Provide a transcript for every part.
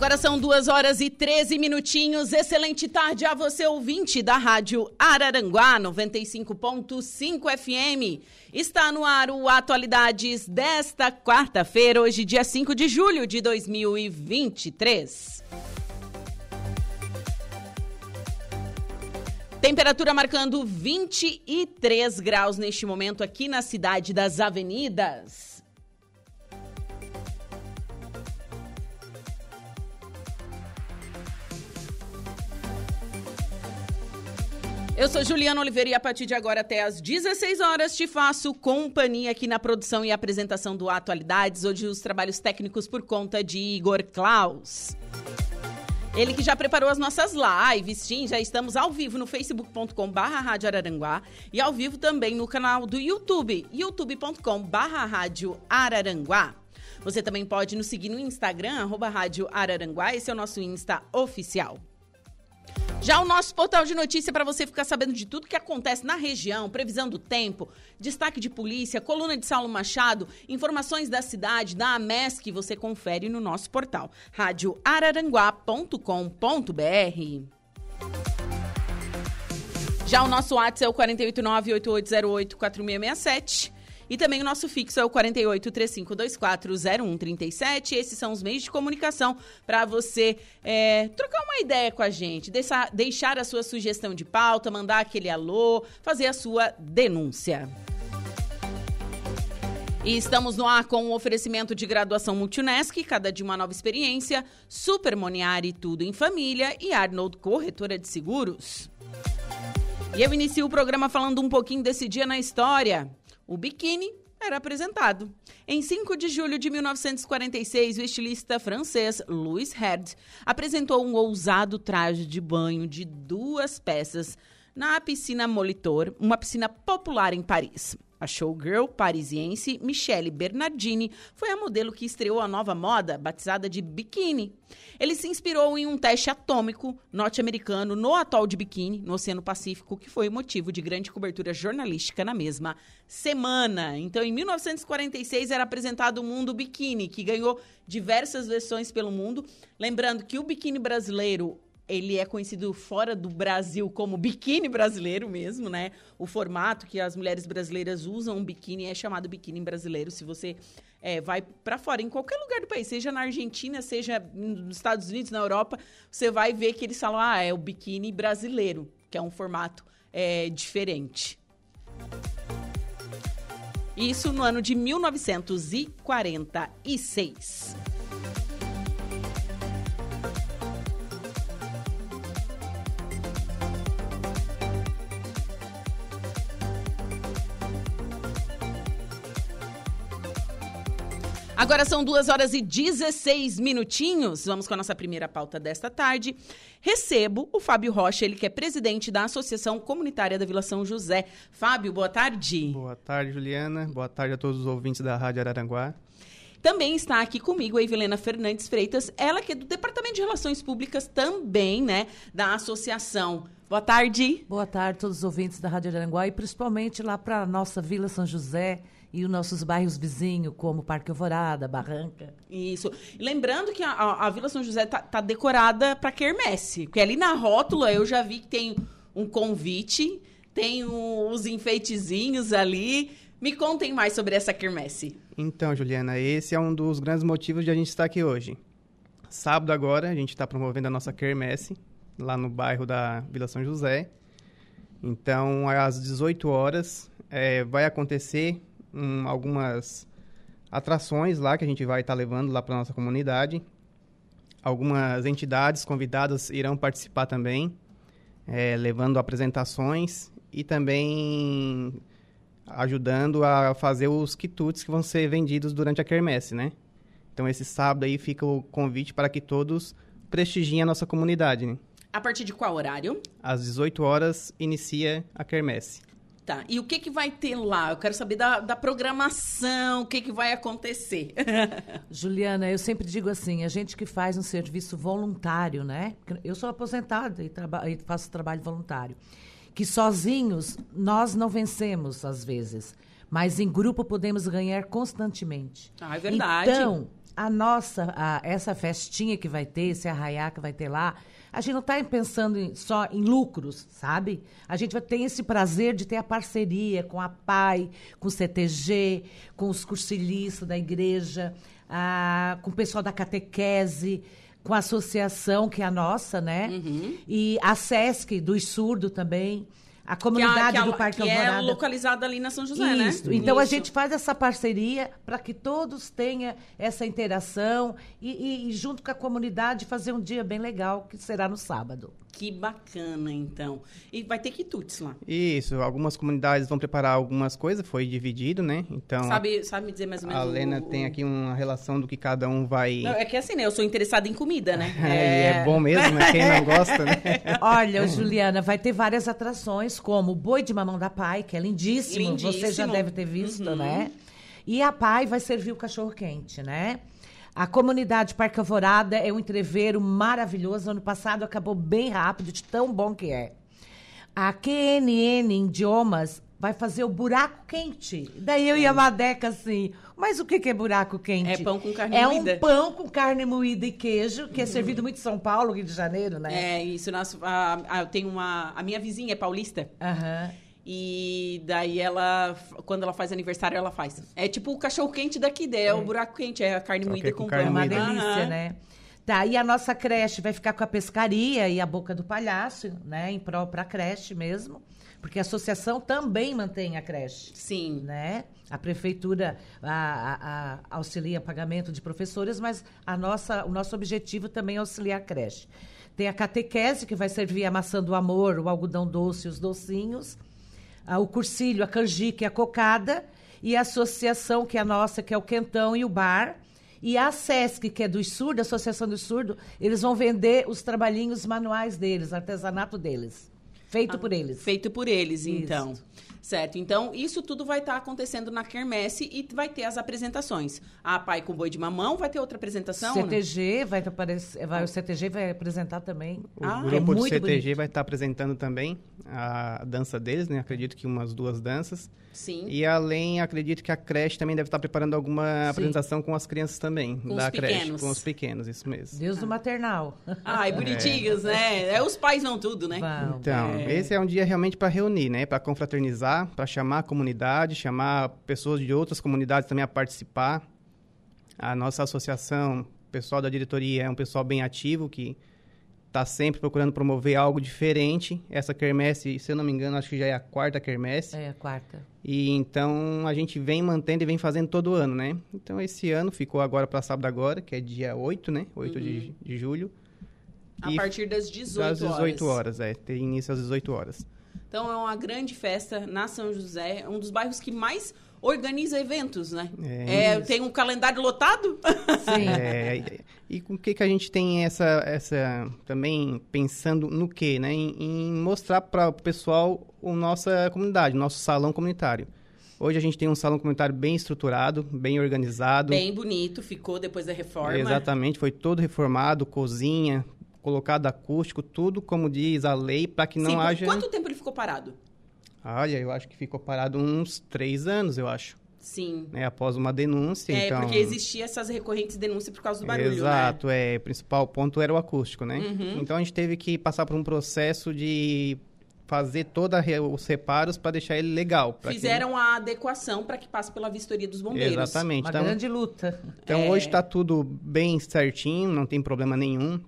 Agora são duas horas e 13 minutinhos. Excelente tarde a você, ouvinte da Rádio Araranguá 95.5 FM. Está no ar o Atualidades desta quarta-feira, hoje, dia 5 de julho de 2023. Temperatura marcando 23 graus neste momento aqui na cidade das avenidas. Eu sou Juliana Oliveira e a partir de agora até às 16 horas te faço companhia aqui na produção e apresentação do Atualidades, hoje os trabalhos técnicos por conta de Igor Klaus. Ele que já preparou as nossas lives, sim, já estamos ao vivo no facebook.com barra Rádio Araranguá e ao vivo também no canal do YouTube, youtube.com barra Rádio Araranguá. Você também pode nos seguir no Instagram, arroba Rádio Araranguá, esse é o nosso Insta oficial. Já o nosso portal de notícia para você ficar sabendo de tudo que acontece na região, previsão do tempo, destaque de polícia, coluna de Saulo Machado, informações da cidade, da AMES que você confere no nosso portal, radioararanguá.com.br. Já o nosso WhatsApp é o 489 8808 4667. E também o nosso fixo é o 48 3524 0137. Esses são os meios de comunicação para você é, trocar uma ideia com a gente, deixar, deixar a sua sugestão de pauta, mandar aquele alô, fazer a sua denúncia. E estamos no ar com o um oferecimento de graduação Multunesc, cada dia uma nova experiência, Super Moniari Tudo em Família e Arnold Corretora de Seguros. E eu inicio o programa falando um pouquinho desse dia na história. O biquíni era apresentado. Em 5 de julho de 1946, o estilista francês Louis Herd apresentou um ousado traje de banho de duas peças na piscina Molitor, uma piscina popular em Paris. A showgirl parisiense Michelle Bernardini foi a modelo que estreou a nova moda, batizada de biquíni. Ele se inspirou em um teste atômico norte-americano no atol de biquíni, no Oceano Pacífico, que foi motivo de grande cobertura jornalística na mesma semana. Então, em 1946, era apresentado o mundo biquíni, que ganhou diversas versões pelo mundo. Lembrando que o biquíni brasileiro ele é conhecido fora do Brasil como biquíni brasileiro mesmo, né? O formato que as mulheres brasileiras usam um biquíni é chamado biquíni brasileiro. Se você é, vai para fora, em qualquer lugar do país, seja na Argentina, seja nos Estados Unidos, na Europa, você vai ver que eles falam, ah, é o biquíni brasileiro, que é um formato é, diferente. Isso no ano de 1946. Agora são duas horas e 16 minutinhos. Vamos com a nossa primeira pauta desta tarde. Recebo o Fábio Rocha, ele que é presidente da Associação Comunitária da Vila São José. Fábio, boa tarde. Boa tarde, Juliana. Boa tarde a todos os ouvintes da Rádio Araranguá. Também está aqui comigo a Evelena Fernandes Freitas, ela que é do Departamento de Relações Públicas também, né, da associação. Boa tarde. Boa tarde a todos os ouvintes da Rádio Araranguá e principalmente lá para a nossa Vila São José, e os nossos bairros vizinhos, como Parque Alvorada, Barranca. Isso. lembrando que a, a, Vila São José tá, tá decorada para quermesse, porque ali na rótula eu já vi que tem um convite, tem um, os enfeitezinhos ali. Me contem mais sobre essa quermesse. Então, Juliana, esse é um dos grandes motivos de a gente estar aqui hoje. Sábado agora, a gente está promovendo a nossa quermesse, lá no bairro da Vila São José. Então, às 18 horas, é, vai acontecer um, algumas atrações lá que a gente vai estar tá levando lá para nossa comunidade. Algumas entidades convidadas irão participar também, é, levando apresentações e também ajudando a fazer os quitutes que vão ser vendidos durante a quermesse, né? Então, esse sábado aí fica o convite para que todos prestigiem a nossa comunidade, né? A partir de qual horário? Às 18 horas inicia a quermesse. Tá. E o que, que vai ter lá? Eu quero saber da, da programação, o que, que vai acontecer. Juliana, eu sempre digo assim, a gente que faz um serviço voluntário, né? Eu sou aposentada e, e faço trabalho voluntário. Que sozinhos nós não vencemos, às vezes. Mas em grupo podemos ganhar constantemente. Ah, é verdade. Então, a nossa, a, essa festinha que vai ter, esse arraiá que vai ter lá, a gente não está pensando em, só em lucros, sabe? A gente vai ter esse prazer de ter a parceria com a PAI, com o CTG, com os cursilistas da igreja, a, com o pessoal da catequese, com a associação que é a nossa, né? Uhum. E a SESC, do surdo também. A comunidade que a, que do Parque que Alvorada. é localizada ali na São José, né? Isso. né? Então Isso. a gente faz essa parceria para que todos tenham essa interação e, e, e, junto com a comunidade fazer um dia bem legal que será no sábado. Que bacana, então. E vai ter quitutes lá. Isso, algumas comunidades vão preparar algumas coisas, foi dividido, né? Então. Sabe, sabe me dizer mais ou menos? A Lena o, tem aqui uma relação do que cada um vai. Não, é que assim, né? Eu sou interessada em comida, né? é, é bom mesmo, né? Quem não gosta, né? Olha, Juliana, vai ter várias atrações, como o boi de mamão da pai, que é lindíssimo. lindíssimo. Você já deve ter visto, uhum. né? E a pai vai servir o cachorro quente, né? A comunidade Parque Alvorada é um entreveiro maravilhoso. Ano passado acabou bem rápido, de tão bom que é. A QNN Idiomas vai fazer o buraco quente. Daí eu e a Madeca assim, mas o que, é buraco quente? É pão com carne é moída. É um pão com carne moída e queijo, que é servido muito em São Paulo, Rio de Janeiro, né? É, isso. Nosso, a, a, eu tenho uma... A minha vizinha é paulista. Aham. Uhum. E daí ela, quando ela faz aniversário, ela faz. É tipo o cachorro quente daqui, é, é. o buraco quente, é a carne Só moída com, com carne É uma delícia, né? Tá, e a nossa creche vai ficar com a pescaria e a boca do palhaço, né? Em prol para a creche mesmo. Porque a associação também mantém a creche. Sim. Né? A prefeitura a, a, a auxilia pagamento de professores, mas a nossa, o nosso objetivo também é auxiliar a creche. Tem a catequese, que vai servir a maçã do amor, o algodão doce e os docinhos o cursilho, a canjica e a cocada, e a associação, que é a nossa, que é o Quentão e o Bar, e a SESC, que é dos surdos, a Associação dos Surdos, eles vão vender os trabalhinhos manuais deles, artesanato deles. Feito ah, por eles. Feito por eles, Isso. então. Certo. Então, isso tudo vai estar tá acontecendo na Quermesse e vai ter as apresentações. A Pai com Boi de Mamão vai ter outra apresentação? CTG né? vai aparecer, vai, o CTG vai apresentar também. O ah, grupo é do CTG bonito. vai estar tá apresentando também a dança deles, né? Acredito que umas duas danças. Sim. E além, acredito que a creche também deve estar preparando alguma Sim. apresentação com as crianças também. Com da os creche. Pequenos. Com os pequenos, isso mesmo. Deus do maternal. Ai, bonitinhos, é. né? É, os pais vão tudo, né? Vão. Então, é. Esse é um dia realmente para reunir, né? Para confraternizar, para chamar a comunidade, chamar pessoas de outras comunidades também a participar. A nossa associação, o pessoal da diretoria é um pessoal bem ativo que está sempre procurando promover algo diferente. Essa quermesse, se eu não me engano, acho que já é a quarta quermesse. É, a quarta. E então a gente vem mantendo e vem fazendo todo ano, né? Então esse ano ficou agora para sábado agora, que é dia 8, né? 8 uhum. de, de julho. A partir das 18 horas. Das 18 horas, é. Tem início às 18 horas. Então é uma grande festa na São José, um dos bairros que mais organiza eventos, né? É, é tem um calendário lotado? Sim. É, e com o que, que a gente tem essa, essa também pensando no quê, né? Em, em mostrar para o pessoal a nossa comunidade, nosso salão comunitário. Hoje a gente tem um salão comunitário bem estruturado, bem organizado. Bem bonito, ficou depois da reforma. Exatamente, foi todo reformado, cozinha, colocado acústico, tudo como diz a lei, para que não Sim, haja... quanto tempo ele ficou parado? Olha, eu acho que ficou parado uns três anos, eu acho. Sim. Né, após uma denúncia, é, então... porque existia essas recorrentes denúncias por causa do barulho, Exato, né? é. O principal ponto era o acústico, né? Uhum. Então, a gente teve que passar por um processo de fazer todos os reparos para deixar ele legal. Fizeram que... a adequação para que passe pela vistoria dos bombeiros. Exatamente. Uma então, grande luta. Então, é... hoje está tudo bem certinho, não tem problema nenhum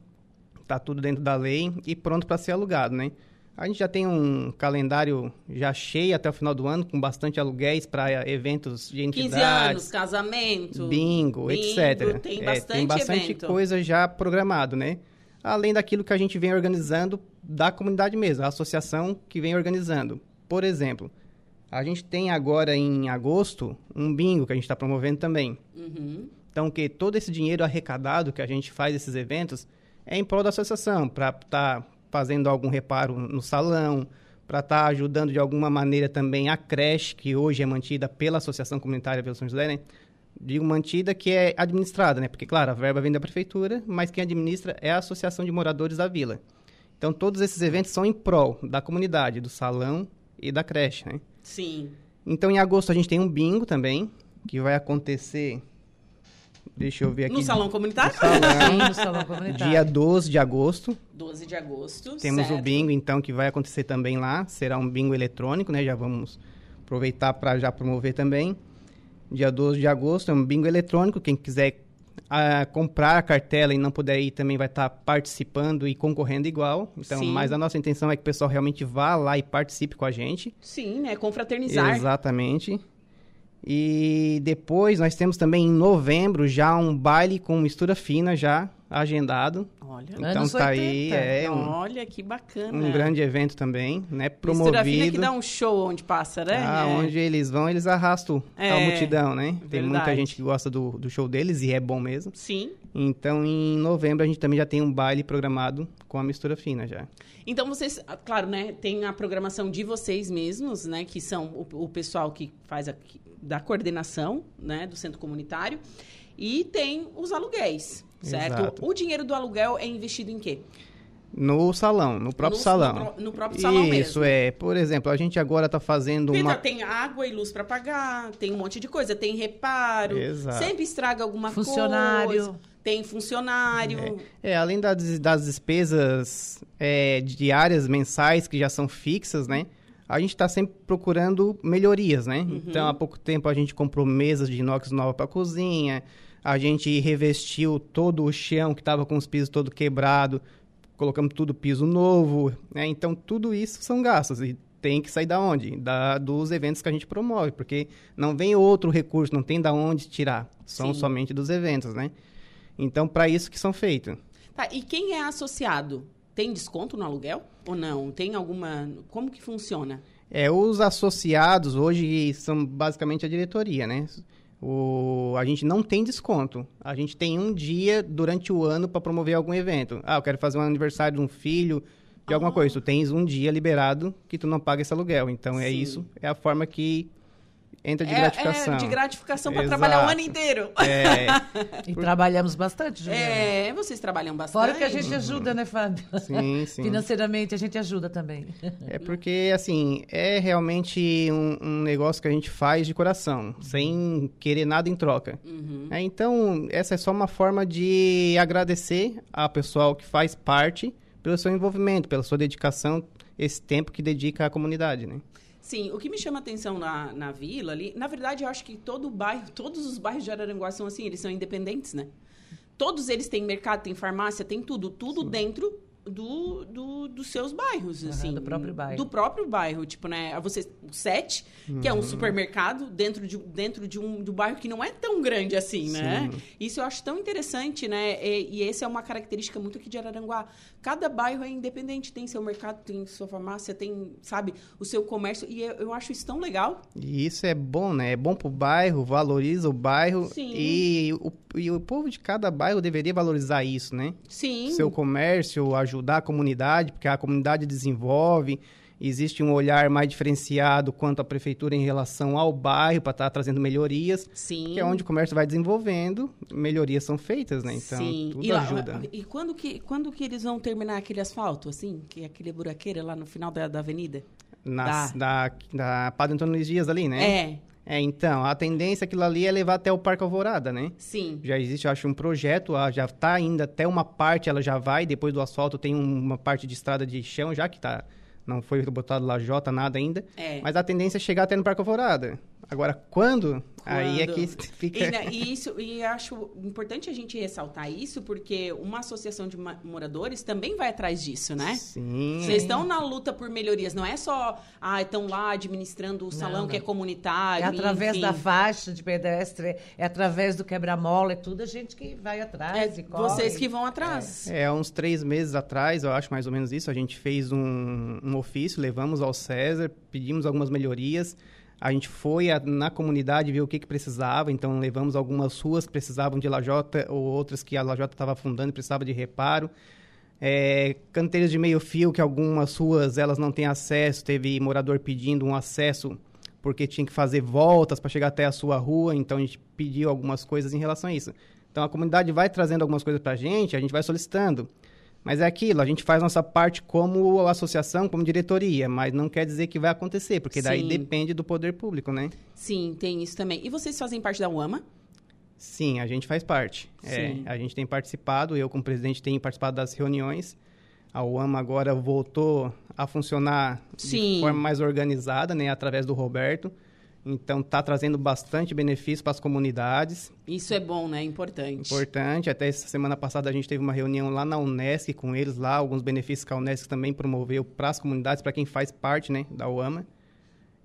está tudo dentro da lei e pronto para ser alugado, né? A gente já tem um calendário já cheio até o final do ano, com bastante aluguéis para eventos de 15 entidades. anos, casamento. bingo, bingo, etc. Tem É, bastante, tem bastante evento. coisa já programado, né? Além daquilo que a gente vem organizando da comunidade mesmo, a associação que vem organizando. Por exemplo, a gente tem agora em agosto um bingo que a gente está promovendo também. Uhum. Então, que todo esse dinheiro arrecadado que a gente faz esses eventos é em prol da associação, para estar fazendo algum reparo no salão, para estar ajudando de alguma maneira também a creche, que hoje é mantida pela Associação Comunitária Vila São José, né? Digo mantida que é administrada, né? Porque, claro, a verba vem da prefeitura, mas quem administra é a Associação de Moradores da Vila. Então, todos esses eventos são em prol da comunidade, do salão e da creche, né? Sim. Então, em agosto, a gente tem um bingo também, que vai acontecer. Deixa eu ver aqui. No salão comunitário? Sim, no salão comunitário. Dia 12 de agosto. 12 de agosto. Temos certo. o bingo, então, que vai acontecer também lá. Será um bingo eletrônico, né? Já vamos aproveitar para já promover também. Dia 12 de agosto é um bingo eletrônico. Quem quiser ah, comprar a cartela e não puder ir também vai estar participando e concorrendo igual. Então, Sim. mas a nossa intenção é que o pessoal realmente vá lá e participe com a gente. Sim, né? Confraternizar. Exatamente. E depois nós temos também em novembro já um baile com mistura fina já agendado. Olha. Então tá aí, 80. é um, Olha que bacana. um grande evento também, né? Mistura fina que Promovido. dá um show onde passa, né? Ah, É. onde eles vão, eles arrastam É, a multidão, né? Tem muita verdade. gente que gosta do, do show deles e é bom mesmo. Sim. Então, em novembro, a gente também já tem um baile programado com a mistura fina já. Então vocês, ah, claro, né, tem a programação de vocês mesmos, né, que são o, o pessoal que faz a, da coordenação, né, do centro comunitário, e tem os aluguéis, certo? Exato. O dinheiro do aluguel é investido em quê? No salão, no próprio No- salão. no no próprio salão Isso, mesmo. é. Por exemplo, a gente agora está fazendo uma... tem água e luz para pagar, tem um monte de coisa, tem reparo, Exato. sempre estraga alguma Funcionário. coisa, tem funcionário. É, além das, das despesas é, diárias, mensais, que já são fixas, né? A gente está sempre procurando melhorias, né? Uhum. Então, há pouco tempo a gente comprou mesas de inox nova para cozinha, a gente revestiu todo o chão que estava com os pisos todo quebrado, colocamos tudo piso novo, né? Então, tudo isso são gastos e tem que sair da onde? Da, dos eventos que a gente promove, porque não vem outro recurso, não tem da onde tirar, são Sim. somente dos eventos, né? Então, para isso que são feitos. Tá, e quem é associado? Tem desconto no aluguel ou não? Tem alguma. Como que funciona? É, os associados hoje são basicamente a diretoria, né? O, a gente não tem desconto. A gente tem um dia durante o ano para promover algum evento. Ah, eu quero fazer um aniversário de um filho, de alguma Ah. coisa. Tu tens um dia liberado que tu não paga esse aluguel. Então é Sim. isso, é a forma que entra de é, gratificação. É de gratificação para trabalhar o ano inteiro. É, E trabalhamos bastante, Juliana. É, vocês trabalham bastante. Fora que a gente ajuda, né, Fábio? sim, sim. Financeiramente a gente ajuda também. É porque, assim, é realmente um, um negócio que a gente faz de coração, sem querer nada em troca. Uhum. É, então, essa é só uma forma de agradecer ao pessoal que faz parte pelo seu envolvimento, pela sua dedicação, esse tempo que dedica à comunidade, né? Sim, o que me chama atenção na, na vila ali, na verdade, eu acho que todo bairro, todos os bairros de Araranguá são assim, eles são independentes, né? Todos eles têm mercado, tem farmácia, tem tudo, tudo dentro do, do, dos seus bairros, Aham, assim. do próprio bairro. Do próprio bairro, tipo, né? Você, o Sete, que é um supermercado dentro de, dentro de um, um bairro que não é tão grande assim, né? Isso eu acho tão interessante, né? E, e essa é uma característica muito aqui de Araranguá. Cada bairro é independente, tem seu mercado, tem sua farmácia, tem, sabe, o seu comércio. E eu, eu acho isso tão legal. E isso é bom, né? É bom pro bairro, valoriza o bairro. Sim. E o, e o povo de cada bairro deveria valorizar isso, né? Sim. seu comércio, ajudar a comunidade, porque a comunidade desenvolve, existe um olhar mais diferenciado quanto à prefeitura em relação ao bairro para estar trazendo melhorias, Sim. que é onde o comércio vai desenvolvendo, melhorias são feitas, né? Então, Sim. tudo e, lá- ajuda. e quando que, quando que eles vão terminar aquele asfalto, assim? Que é aquele buraqueira lá no final da, da avenida? Nas, da, da Padre Antônio Luiz Dias ali, né? É, É, então, a tendência aquilo ali é levar até o Parque Alvorada, né? sim. Já existe, eu acho, um projeto, ah, já está ainda até uma parte, ela já vai, depois do asfalto tem um- uma parte de estrada de chão já que tá, não foi botado lajota, nada ainda. É. Mas a tendência é chegar até no Parque Alvorada. Agora, quando? Aí é Quando? que fica... E, né, e isso, e acho importante a gente ressaltar isso, porque uma associação de moradores também vai atrás disso, né? Sim. Vocês estão na luta por melhorias, não é só, ah, estão lá administrando o salão não. que é comunitário. É através enfim. da faixa de pedestre, é através do quebra-mola, é tudo a gente que vai atrás É vocês que vão atrás. É, há uns três meses atrás, eu acho mais ou menos isso, a gente fez um, um ofício, levamos ao César, pedimos algumas melhorias. A gente foi a- na comunidade ver o que, que precisava, então levamos algumas ruas que precisavam de lajota ou outras que a lajota estava afundando e precisava de reparo. É, canteiros de meio fio, que algumas ruas elas não têm acesso, teve morador pedindo um acesso porque tinha que fazer voltas para chegar até a sua rua, então a gente pediu algumas coisas em relação a isso. Então a comunidade vai trazendo algumas coisas para a gente, a gente vai solicitando. Mas é aquilo, a gente faz nossa parte como associação, como diretoria, mas não quer dizer que vai acontecer, porque daí Sim. depende do poder público, né? Sim, tem isso também. E vocês fazem parte da UAMA? Sim, a gente faz parte. É, a gente tem participado, eu como presidente tenho participado das reuniões. A UAMA agora voltou a funcionar Sim. de forma mais organizada, né, através do Roberto. Então está trazendo bastante benefício para as comunidades. Isso é bom, né? Importante. Importante. Até essa semana passada a gente teve uma reunião lá na Unesc com eles lá, alguns benefícios que a Unesc também promoveu para as comunidades, para quem faz parte, né, da UAMA.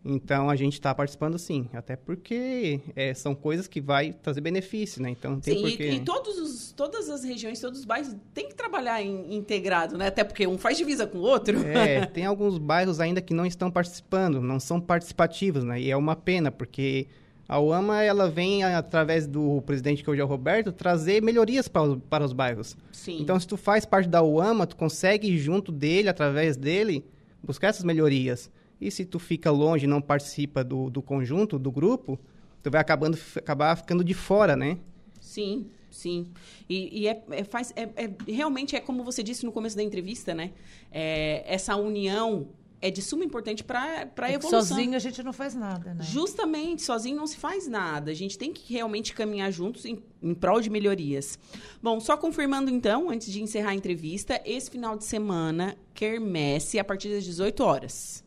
Então a gente está participando sim, até porque é, são coisas que vai trazer benefício, né? Então tem Sim, porquê. e, e todos os, todas as regiões, todos os bairros têm que trabalhar em- integrado, né? Até porque um faz divisa com o outro. É, tem alguns bairros ainda que não estão participando, não são participativos, né? E é uma pena, porque a UAMA, ela vem, através do presidente que hoje é o Roberto, trazer melhorias para os, para os bairros. Sim. Então, se tu faz parte da UAMA, tu consegue junto dele, através dele, buscar essas melhorias. E se tu fica longe e não participa do, do conjunto, do grupo, tu vai acabando, acabar ficando de fora, né? Sim, sim. E, e é, é- faz, é, é- realmente é como você disse no começo da entrevista, né? É, essa união é de suma importância para a É evolução. Sozinho a gente não faz nada, né? Justamente, sozinho não se faz nada. A gente tem que realmente caminhar juntos em, em prol de melhorias. Bom, só confirmando então, antes de encerrar a entrevista, esse final de semana, quermesse a partir das 18 horas.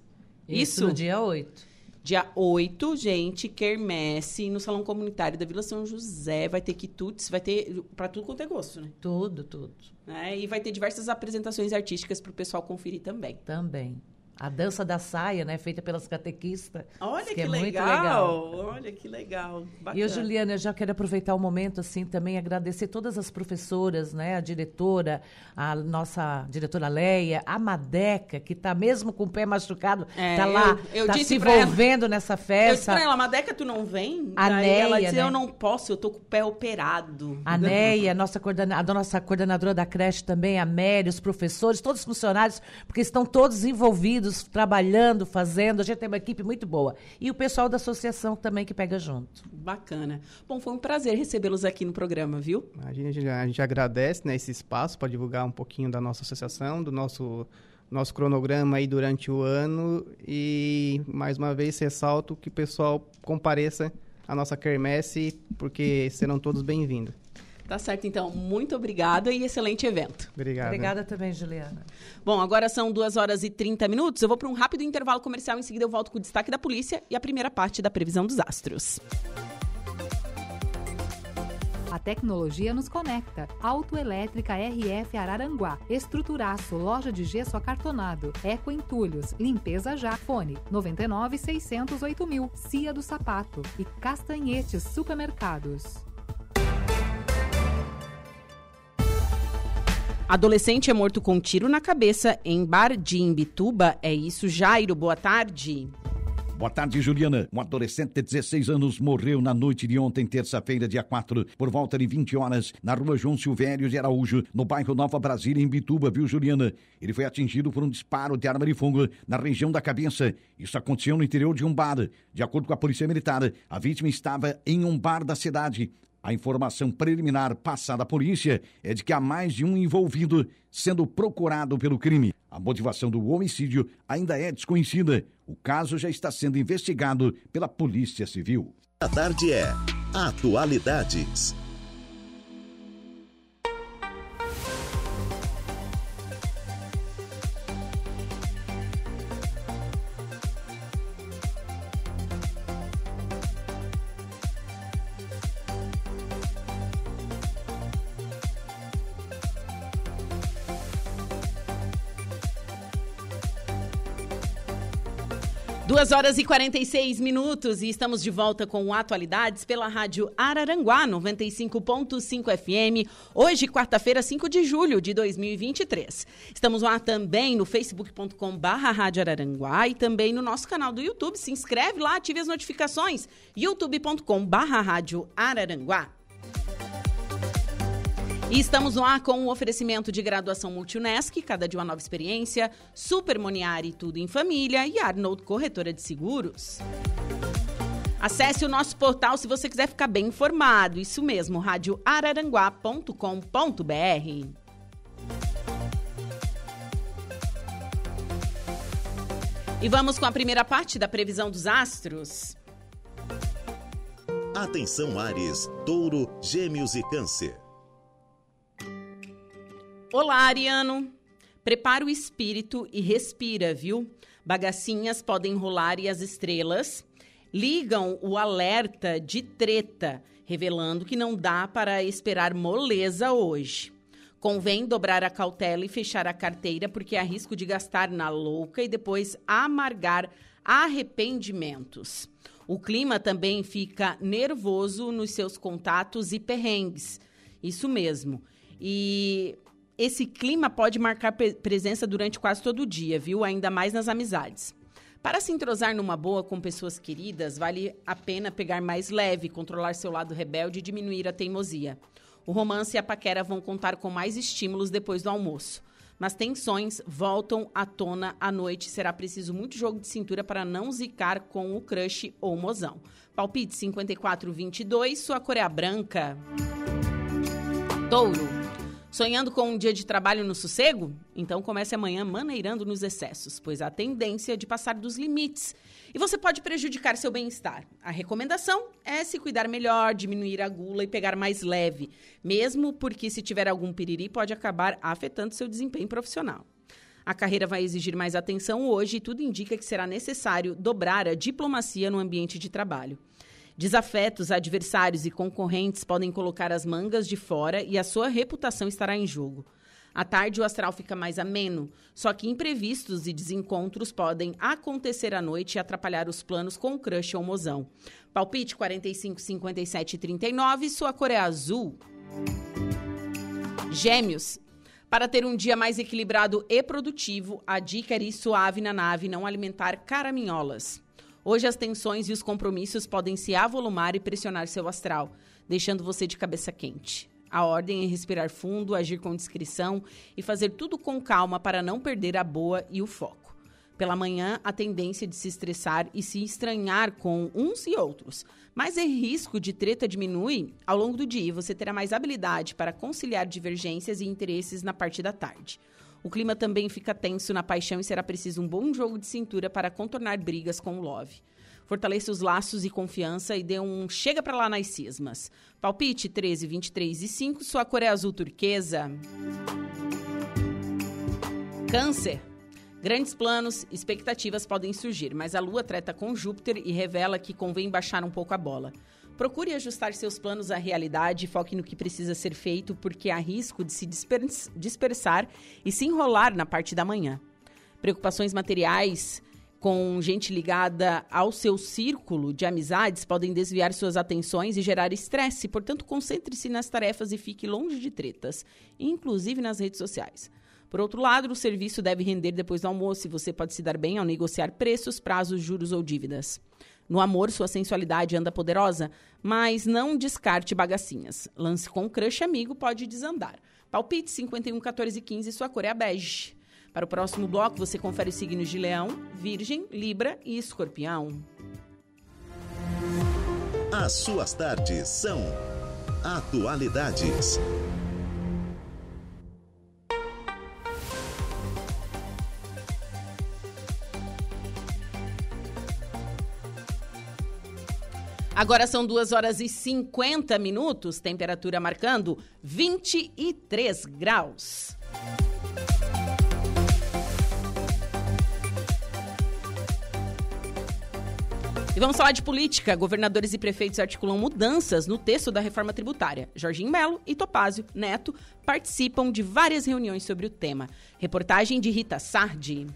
Isso? no dia 8. Dia 8, gente, quermesse no Salão Comunitário da Vila São José. Vai ter quitutes, vai ter para tudo quanto é gosto, né? Tudo, tudo. Né? E vai ter diversas apresentações artísticas para o pessoal conferir também. Também. A dança da saia, né? Feita pelas catequistas. Olha que que, é muito legal. Olha que legal. Bacana. E eu, Juliana, eu já quero aproveitar o momento, assim, também agradecer todas as professoras, né? A diretora, a nossa diretora Leia, a Madeca, que está mesmo com o pé machucado, É, tá lá, tá disse se pra ela- envolvendo nessa Eu disse festa. ela, Madeca, tu não vem? A Daí ela Neia, disse, né? eu não posso, eu tô com o pé operado. A Neia, nossa coordena- a nossa coordenadora da creche também, a Mary, os professores, todos os funcionários, porque estão todos envolvidos, trabalhando, fazendo. A gente tem uma equipe muito boa. E o pessoal da associação também que pega junto. Bacana. Bom, foi um prazer recebê-los aqui no programa, viu? A gente, a gente agradece né, esse espaço para divulgar um pouquinho da nossa associação, do nosso, nosso cronograma aí durante o ano e, mais uma vez, ressalto que o pessoal compareça à nossa quermesse, porque serão todos bem-vindos. Tá certo, então. Muito obrigada e excelente evento. Obrigado. Obrigada também, Juliana. Bom, agora são 2 horas e 30 minutos. Eu vou para um rápido intervalo comercial. Em seguida, eu volto com o destaque da polícia e a primeira parte da previsão dos astros. A tecnologia nos conecta. Autoelétrica RF Araranguá. Estruturaço, loja de gesso acartonado. Eco Entulhos. Limpeza já. Fone 99 608 mil. Cia do Sapato. E Castanhetes Supermercados. Adolescente é morto com tiro na cabeça em bar de Imbituba. É isso, Jairo. Boa tarde. Boa tarde, Juliana. Um adolescente de 16 anos morreu na noite de ontem, terça-feira, dia 4, por volta de 20 horas, na rua João Silvério de Araújo, no bairro Nova Brasília, em Bituba, viu, Juliana? Ele foi atingido por um disparo de arma de fogo na região da cabeça. Isso aconteceu no interior de um bar. De acordo com a Polícia Militar, a vítima estava em um bar da cidade. A informação preliminar passada à polícia é de que há mais de um envolvido sendo procurado pelo crime. A motivação do homicídio ainda é desconhecida. O caso já está sendo investigado pela Polícia Civil. A tarde é Atualidades. Duas horas e 46 minutos e estamos de volta com Atualidades pela Rádio Araranguá 95.5 FM. Hoje, quarta-feira, 5 de julho de 2023. Estamos lá também no facebook.com barra Rádio Araranguá e também no nosso canal do YouTube. Se inscreve lá, ative as notificações. youtube.com barra Rádio Araranguá. E estamos lá com o oferecimento de graduação Multunesc, cada dia uma nova experiência, Super Moniari Tudo em Família e Arnold Corretora de Seguros. Acesse o nosso portal se você quiser ficar bem informado. Isso mesmo, radioararanguá.com.br. E vamos com a primeira parte da previsão dos astros. Atenção Ares, Touro, Gêmeos e Câncer. Olá, Ariano. Prepara o espírito e respira, viu? Bagacinhas podem rolar e as estrelas ligam o alerta de treta, revelando que não dá para esperar moleza hoje. Convém dobrar a cautela e fechar a carteira, porque há risco de gastar na louca e depois amargar arrependimentos. O clima também fica nervoso nos seus contatos e perrengues. Isso mesmo. E esse clima pode marcar presença durante quase todo o dia, viu? Ainda mais nas amizades. Para se entrosar numa boa com pessoas queridas, vale a pena pegar mais leve, controlar seu lado rebelde e diminuir a teimosia. O romance e a paquera vão contar com mais estímulos depois do almoço. Mas tensões voltam à tona à noite. Será preciso muito jogo de cintura para não zicar com o crush ou mozão. Palpite 5422, sua cor é branca. Touro. Sonhando com um dia de trabalho no sossego? Então comece amanhã maneirando nos excessos, pois há tendência de passar dos limites e você pode prejudicar seu bem-estar. A recomendação é se cuidar melhor, diminuir a gula e pegar mais leve, mesmo porque se tiver algum piriri pode acabar afetando seu desempenho profissional. A carreira vai exigir mais atenção hoje e tudo indica que será necessário dobrar a diplomacia no ambiente de trabalho. Desafetos, adversários e concorrentes podem colocar as mangas de fora e a sua reputação estará em jogo. À tarde, o astral fica mais ameno, só que imprevistos e desencontros podem acontecer à noite e atrapalhar os planos com o crush ou mozão. Palpite 45, 57 e 39, sua cor é azul. Gêmeos. Para ter um dia mais equilibrado e produtivo, a dica é ir suave na nave e não alimentar caraminholas. Hoje as tensões e os compromissos podem se avolumar e pressionar seu astral, deixando você de cabeça quente. A ordem é respirar fundo, agir com discrição e fazer tudo com calma para não perder a boa e o foco. Pela manhã, a tendência de se estressar e se estranhar com uns e outros, mas o risco de treta diminui ao longo do dia você terá mais habilidade para conciliar divergências e interesses na parte da tarde. O clima também fica tenso na paixão e será preciso um bom jogo de cintura para contornar brigas com o Love. Fortaleça os laços e confiança e dê um chega para lá nas cismas. Palpite 13, 23 e 5, sua cor é azul turquesa. Câncer. Grandes planos, expectativas podem surgir, mas a Lua treta com Júpiter e revela que convém baixar um pouco a bola. Procure ajustar seus planos à realidade e foque no que precisa ser feito, porque há risco de se dispersar e se enrolar na parte da manhã. Preocupações materiais com gente ligada ao seu círculo de amizades podem desviar suas atenções e gerar estresse, portanto, concentre-se nas tarefas e fique longe de tretas, inclusive nas redes sociais. Por outro lado, o serviço deve render depois do almoço e você pode se dar bem ao negociar preços, prazos, juros ou dívidas. No amor, sua sensualidade anda poderosa, mas não descarte bagacinhas. Lance com crush amigo pode desandar. Palpite 51, 14 e 15, sua cor é a bege. Para o próximo bloco, você confere os signos de Leão, Virgem, Libra e Escorpião. As suas tardes são Atualidades. Agora são 2 horas e 50 minutos, temperatura marcando 23 graus. E vamos falar de política. Governadores e prefeitos articulam mudanças no texto da reforma tributária. Jorginho Melo e Topázio Neto participam de várias reuniões sobre o tema. Reportagem de Rita Sardi.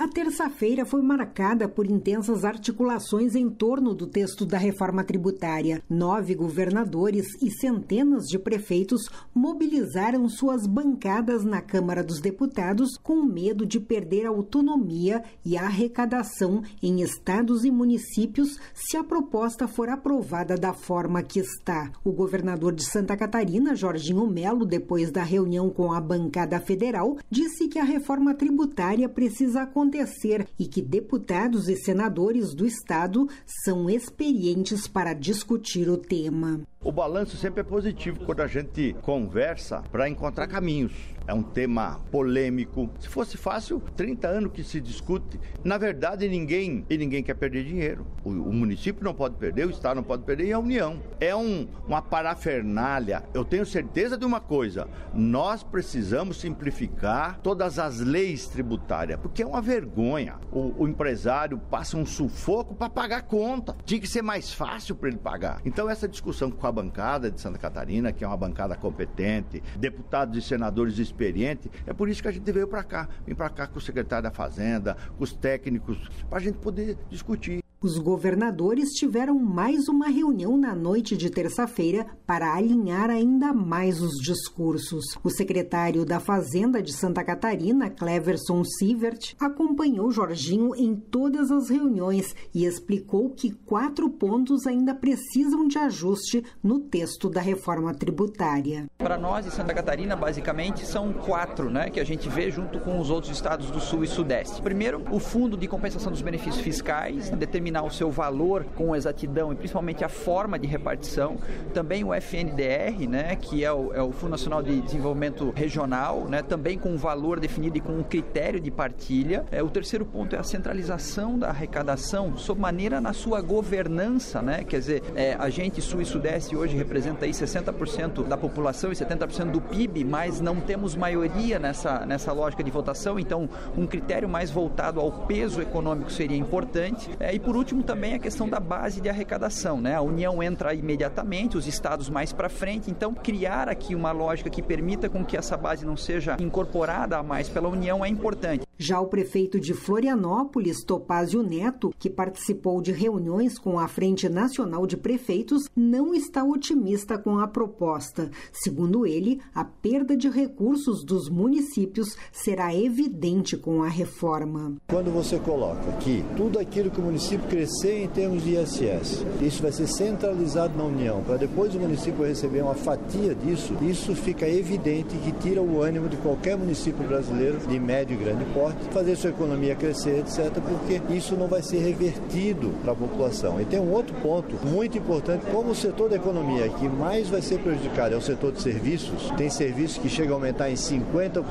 A terça-feira foi marcada por intensas articulações em torno do texto da reforma tributária. Nove governadores e centenas de prefeitos mobilizaram suas bancadas na Câmara dos Deputados com medo de perder autonomia e arrecadação em estados e municípios se a proposta for aprovada da forma que está. O governador de Santa Catarina, Jorginho Melo, depois da reunião com a bancada federal, disse que a reforma tributária precisa acontecer acontecer e que deputados e senadores do Estado são experientes para discutir o tema. O balanço sempre é positivo quando a gente conversa para encontrar caminhos. É um tema polêmico. Se fosse fácil, 30 anos que se discute. Na verdade, ninguém e ninguém quer perder dinheiro. O, o município não pode perder, o estado não pode perder e a União. É um, uma parafernália. Eu tenho certeza de uma coisa: nós precisamos simplificar todas as leis tributárias, porque é uma vergonha. O, o empresário passa um sufoco para pagar conta. Tinha que ser mais fácil para ele pagar. Então essa discussão com a bancada de Santa Catarina, que é uma bancada competente, deputados e senadores experientes. É por isso que a gente veio para cá. Vim para cá com o secretário da Fazenda, com os técnicos, para a gente poder discutir. Os governadores tiveram mais uma reunião na noite de terça-feira para alinhar ainda mais os discursos. O secretário da Fazenda de Santa Catarina, Cleverson Sievert, acompanhou Jorginho em todas as reuniões e explicou que quatro pontos ainda precisam de ajuste no texto da reforma tributária. Para nós de Santa Catarina, basicamente, são quatro né, que a gente vê junto com os outros estados do Sul e Sudeste. Primeiro, o Fundo de Compensação dos Benefícios Fiscais, determinado determinar o seu valor com exatidão e principalmente a forma de repartição. Também o FNDR, né, que é o, é o Fundo Nacional de Desenvolvimento Regional, né, também com um valor definido e com um critério de partilha. É, o terceiro ponto é a centralização da arrecadação, sob maneira na sua governança, né, quer dizer, é, a gente Sul e Sudeste hoje representa aí 60% da população e 70% do PIB, mas não temos maioria nessa, nessa lógica de votação, então um critério mais voltado ao peso econômico seria importante. É, e por último, também a questão da base de arrecadação. Né? A União entra imediatamente, os estados mais para frente, então criar aqui uma lógica que permita com que essa base não seja incorporada a mais pela União é importante. Já o prefeito de Florianópolis, Topázio Neto, que participou de reuniões com a Frente Nacional de Prefeitos, não está otimista com a proposta. Segundo ele, a perda de recursos dos municípios será evidente com a reforma. Quando você coloca que tudo aquilo que o município crescer em termos de ISS, isso vai ser centralizado na União, para depois o município receber uma fatia disso, isso fica evidente que tira o ânimo de qualquer município brasileiro de médio e grande porte fazer sua economia crescer, etc., porque isso não vai ser revertido para a população. E tem um outro ponto muito importante, como o setor da economia que mais vai ser prejudicado é o setor de serviços, tem serviços que chegam a aumentar em 50%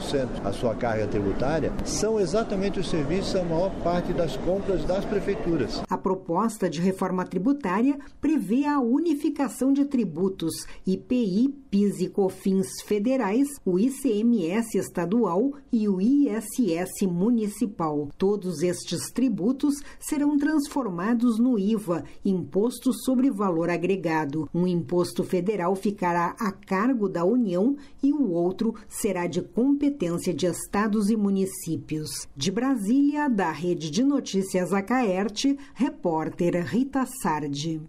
a sua carga tributária, são exatamente os serviços a maior parte das compras das prefeituras. A proposta de reforma tributária prevê a unificação de tributos IPI, PIS e COFINS federais, o ICMS estadual e o ISS municipal. Todos estes tributos serão transformados no IVA, Imposto sobre Valor Agregado. Um imposto federal ficará a cargo da União e o outro será de competência de estados e municípios. De Brasília, da Rede de Notícias Acaerte, repórter Rita Sardi.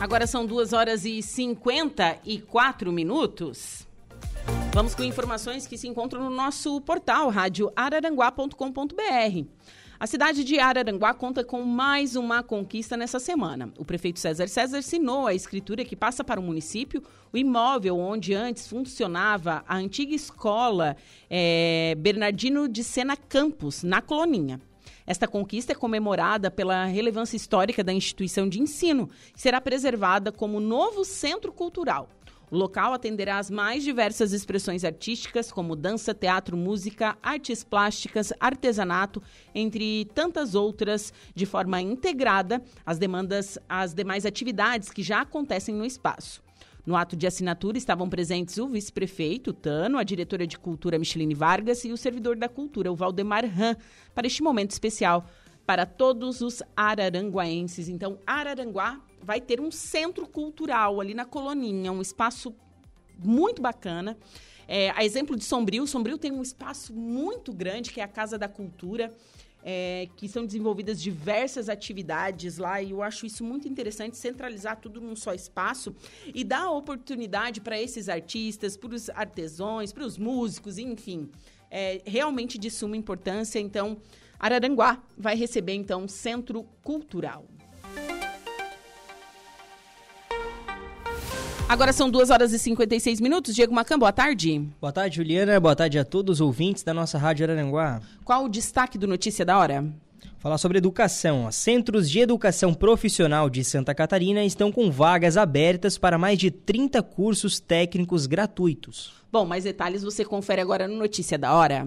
Agora são duas horas e 54 minutos. Vamos com informações que se encontram no nosso portal radioararanguá.com.br. A cidade de Araranguá conta com mais uma conquista nessa semana. O prefeito César César assinou a escritura que passa para o município o imóvel onde antes funcionava a antiga escola é, Bernardino de Sena Campos, na Coloninha. Esta conquista é comemorada pela relevância histórica da instituição de ensino e será preservada como novo centro cultural. O local atenderá às mais diversas expressões artísticas, como dança, teatro, música, artes plásticas, artesanato, entre tantas outras, de forma integrada às demandas, às demais atividades que já acontecem no espaço. No ato de assinatura estavam presentes o vice-prefeito, Tano, a diretora de cultura, Micheline Vargas, e o servidor da cultura, o Valdemar Ram, para este momento especial para todos os araranguaenses. Então, Araranguá vai ter um centro cultural ali na Coloninha, um espaço muito bacana. É, a exemplo de Sombrio, Sombrio tem um espaço muito grande, que é a Casa da Cultura, é, que são desenvolvidas diversas atividades lá, e eu acho isso muito interessante, centralizar tudo num só espaço e dar oportunidade para esses artistas, para os artesãos, para os músicos, enfim. É realmente de suma importância, então Araranguá vai receber então Centro Cultural. Agora são 2 horas e 56 minutos. Diego Macan, boa tarde. Boa tarde, Juliana. Boa tarde a todos os ouvintes da nossa Rádio Araranguá. Qual o destaque do Notícia da Hora? Falar sobre educação. Centros de educação profissional de Santa Catarina estão com vagas abertas para mais de 30 cursos técnicos gratuitos. Bom, mais detalhes você confere agora no Notícia da Hora.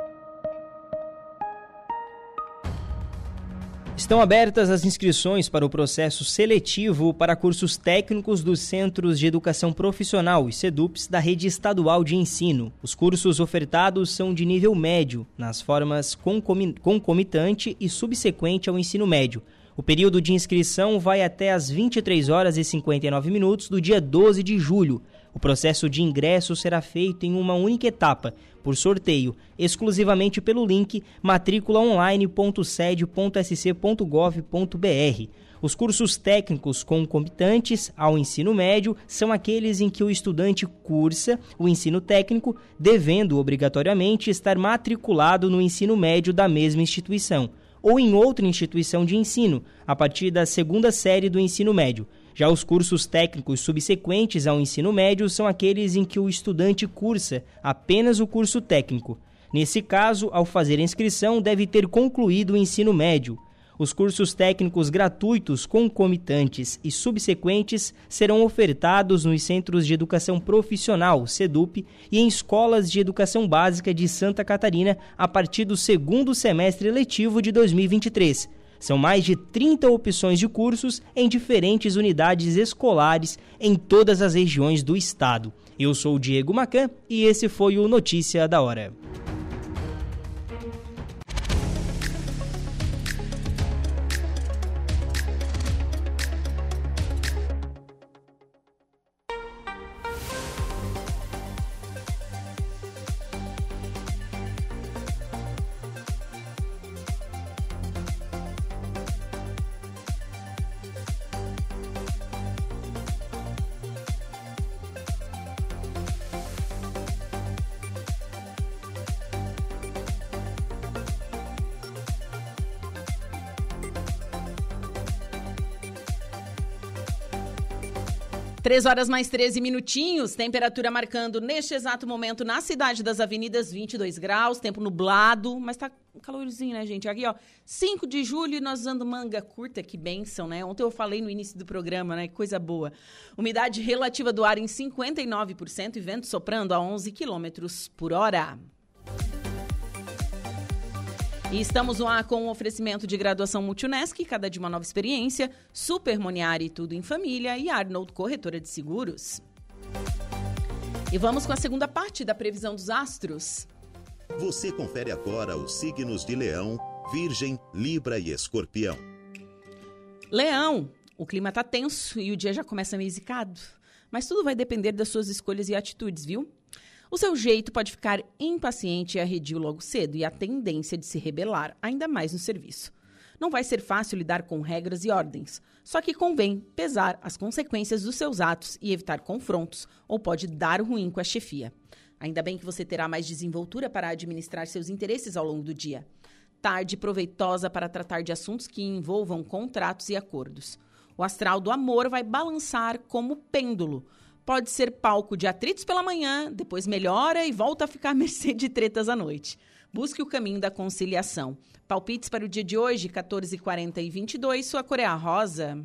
Estão abertas as inscrições para o processo seletivo para cursos técnicos dos Centros de Educação Profissional e SEDUPS da rede estadual de ensino. Os cursos ofertados são de nível médio, nas formas concomitante e subsequente ao ensino médio. O período de inscrição vai até às 23 horas e 59 minutos do dia 12 de julho. O processo de ingresso será feito em uma única etapa, por sorteio, exclusivamente pelo link matriculaonline.sede.sc.gov.br. Os cursos técnicos concomitantes ao ensino médio são aqueles em que o estudante cursa o ensino técnico, devendo obrigatoriamente estar matriculado no ensino médio da mesma instituição, ou em outra instituição de ensino, a partir da segunda série do ensino médio já os cursos técnicos subsequentes ao ensino médio são aqueles em que o estudante cursa apenas o curso técnico. Nesse caso, ao fazer a inscrição, deve ter concluído o ensino médio. Os cursos técnicos gratuitos, concomitantes e subsequentes serão ofertados nos Centros de Educação Profissional, SEDUP, e em escolas de educação básica de Santa Catarina a partir do segundo semestre letivo de 2023 são mais de 30 opções de cursos em diferentes unidades escolares em todas as regiões do estado. Eu sou o Diego Macan e esse foi o Notícia da Hora. Três horas mais 13 minutinhos, temperatura marcando neste exato momento na cidade das avenidas 22 graus, tempo nublado, mas tá calorzinho, né, gente? Aqui, ó, 5 de julho e nós usando manga curta, que benção, né? Ontem eu falei no início do programa, né? Que coisa boa. Umidade relativa do ar em 59% e vento soprando a 11 quilômetros por hora. E estamos lá com o um oferecimento de graduação Multunesc, cada de uma nova experiência, Super Moniari Tudo em Família e Arnold Corretora de Seguros. E vamos com a segunda parte da previsão dos astros. Você confere agora os signos de Leão, Virgem, Libra e Escorpião. Leão, o clima tá tenso e o dia já começa meio zicado. Mas tudo vai depender das suas escolhas e atitudes, viu? O seu jeito pode ficar impaciente e arredio logo cedo e a tendência de se rebelar ainda mais no serviço. Não vai ser fácil lidar com regras e ordens, só que convém pesar as consequências dos seus atos e evitar confrontos, ou pode dar ruim com a chefia. Ainda bem que você terá mais desenvoltura para administrar seus interesses ao longo do dia. Tarde proveitosa para tratar de assuntos que envolvam contratos e acordos. O astral do amor vai balançar como pêndulo pode ser palco de atritos pela manhã, depois melhora e volta a ficar à mercê de tretas à noite. Busque o caminho da conciliação. Palpites para o dia de hoje, 14, 40 e 22, sua cor é rosa.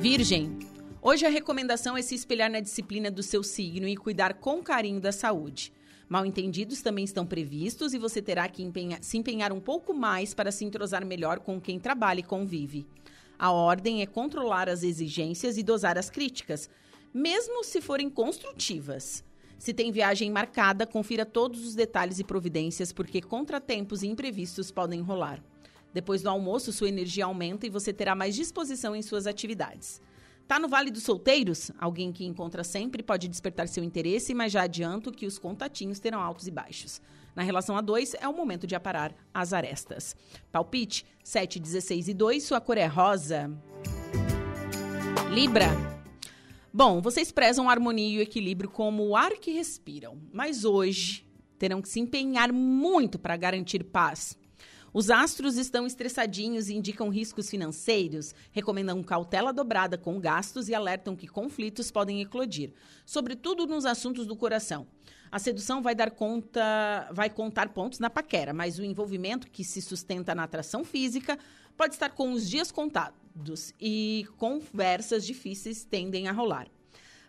Virgem. Hoje a recomendação é se espelhar na disciplina do seu signo e cuidar com carinho da saúde. Mal entendidos também estão previstos e você terá que empenhar, se empenhar um pouco mais para se entrosar melhor com quem trabalha e convive. A ordem é controlar as exigências e dosar as críticas. mesmo se forem construtivas. Se tem viagem marcada, confira todos os detalhes e providências, porque contratempos e imprevistos podem rolar. Depois do almoço, sua energia aumenta e você terá mais disposição em suas atividades. Tá no Vale dos Solteiros? Alguém que encontra sempre pode despertar seu interesse, mas já adianto que os contatinhos terão altos e baixos. Na relação a dois, é o momento de aparar as arestas. Palpite 7, 16 e 2, sua cor é rosa. Libra. Bom, vocês prezam harmonia e equilíbrio como o ar que respiram, mas hoje terão que se empenhar muito para garantir paz. Os astros estão estressadinhos e indicam riscos financeiros, recomendam cautela dobrada com gastos e alertam que conflitos podem eclodir, sobretudo nos assuntos do coração. A sedução vai dar conta, vai contar pontos na paquera, mas o envolvimento que se sustenta na atração física pode estar com os dias contados e conversas difíceis tendem a rolar.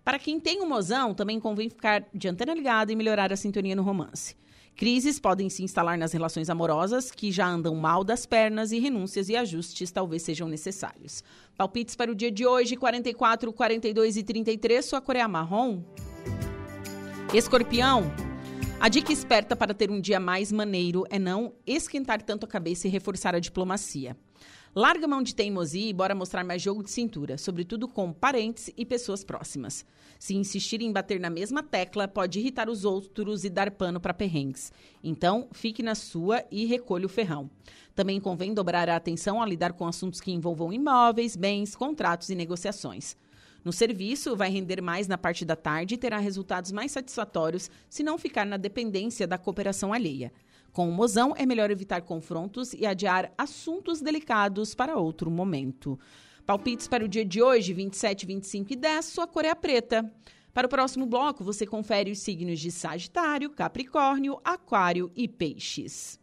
Para quem tem um mozão, também convém ficar de antena ligada e melhorar a sintonia no romance. Crises podem se instalar nas relações amorosas que já andam mal das pernas e renúncias e ajustes talvez sejam necessários. Palpites para o dia de hoje: 44, 42 e 33. Sua cor é marrom. Escorpião. A dica esperta para ter um dia mais maneiro é não esquentar tanto a cabeça e reforçar a diplomacia. Larga mão de teimosia e bora mostrar mais jogo de cintura, sobretudo com parentes e pessoas próximas. Se insistir em bater na mesma tecla, pode irritar os outros e dar pano para perrengues. Então, fique na sua e recolha o ferrão. Também convém dobrar a atenção a lidar com assuntos que envolvam imóveis, bens, contratos e negociações. No serviço, vai render mais na parte da tarde e terá resultados mais satisfatórios se não ficar na dependência da cooperação alheia. Com o mozão, é melhor evitar confrontos e adiar assuntos delicados para outro momento. Palpites para o dia de hoje, 27, 25 e 10, sua cor é a preta. Para o próximo bloco, você confere os signos de Sagitário, Capricórnio, Aquário e Peixes.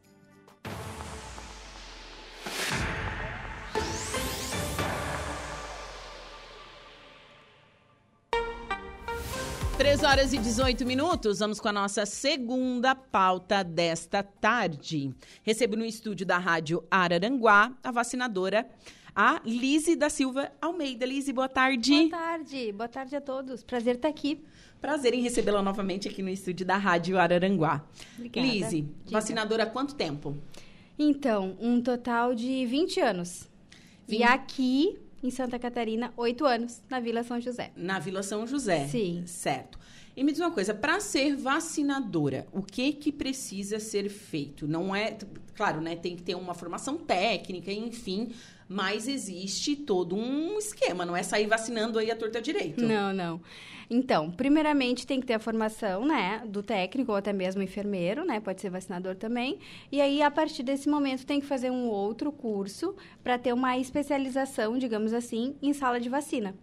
3 horas e 18 minutos, vamos com a nossa segunda pauta desta tarde. Recebo no estúdio da Rádio Araranguá a vacinadora, a Lise da Silva Almeida. Lise, boa tarde. Boa tarde, boa tarde a todos. Prazer estar aqui. Prazer em recebê-la novamente aqui no estúdio da Rádio Araranguá. Obrigada. Lise, Diga. vacinadora há quanto tempo? Então, um total de 20 anos. 20... E aqui em Santa Catarina, oito anos, na Vila São José. Na Vila São José. Sim. Certo. E me diz uma coisa, para ser vacinadora, o que que precisa ser feito? Não é, claro, né, tem que ter uma formação técnica, enfim, mas existe todo um esquema, não é sair vacinando aí a torta direito. Não, não. Então, primeiramente tem que ter a formação, né, do técnico ou até mesmo enfermeiro, né, pode ser vacinador também. E aí a partir desse momento tem que fazer um outro curso para ter uma especialização, digamos assim, em sala de vacina.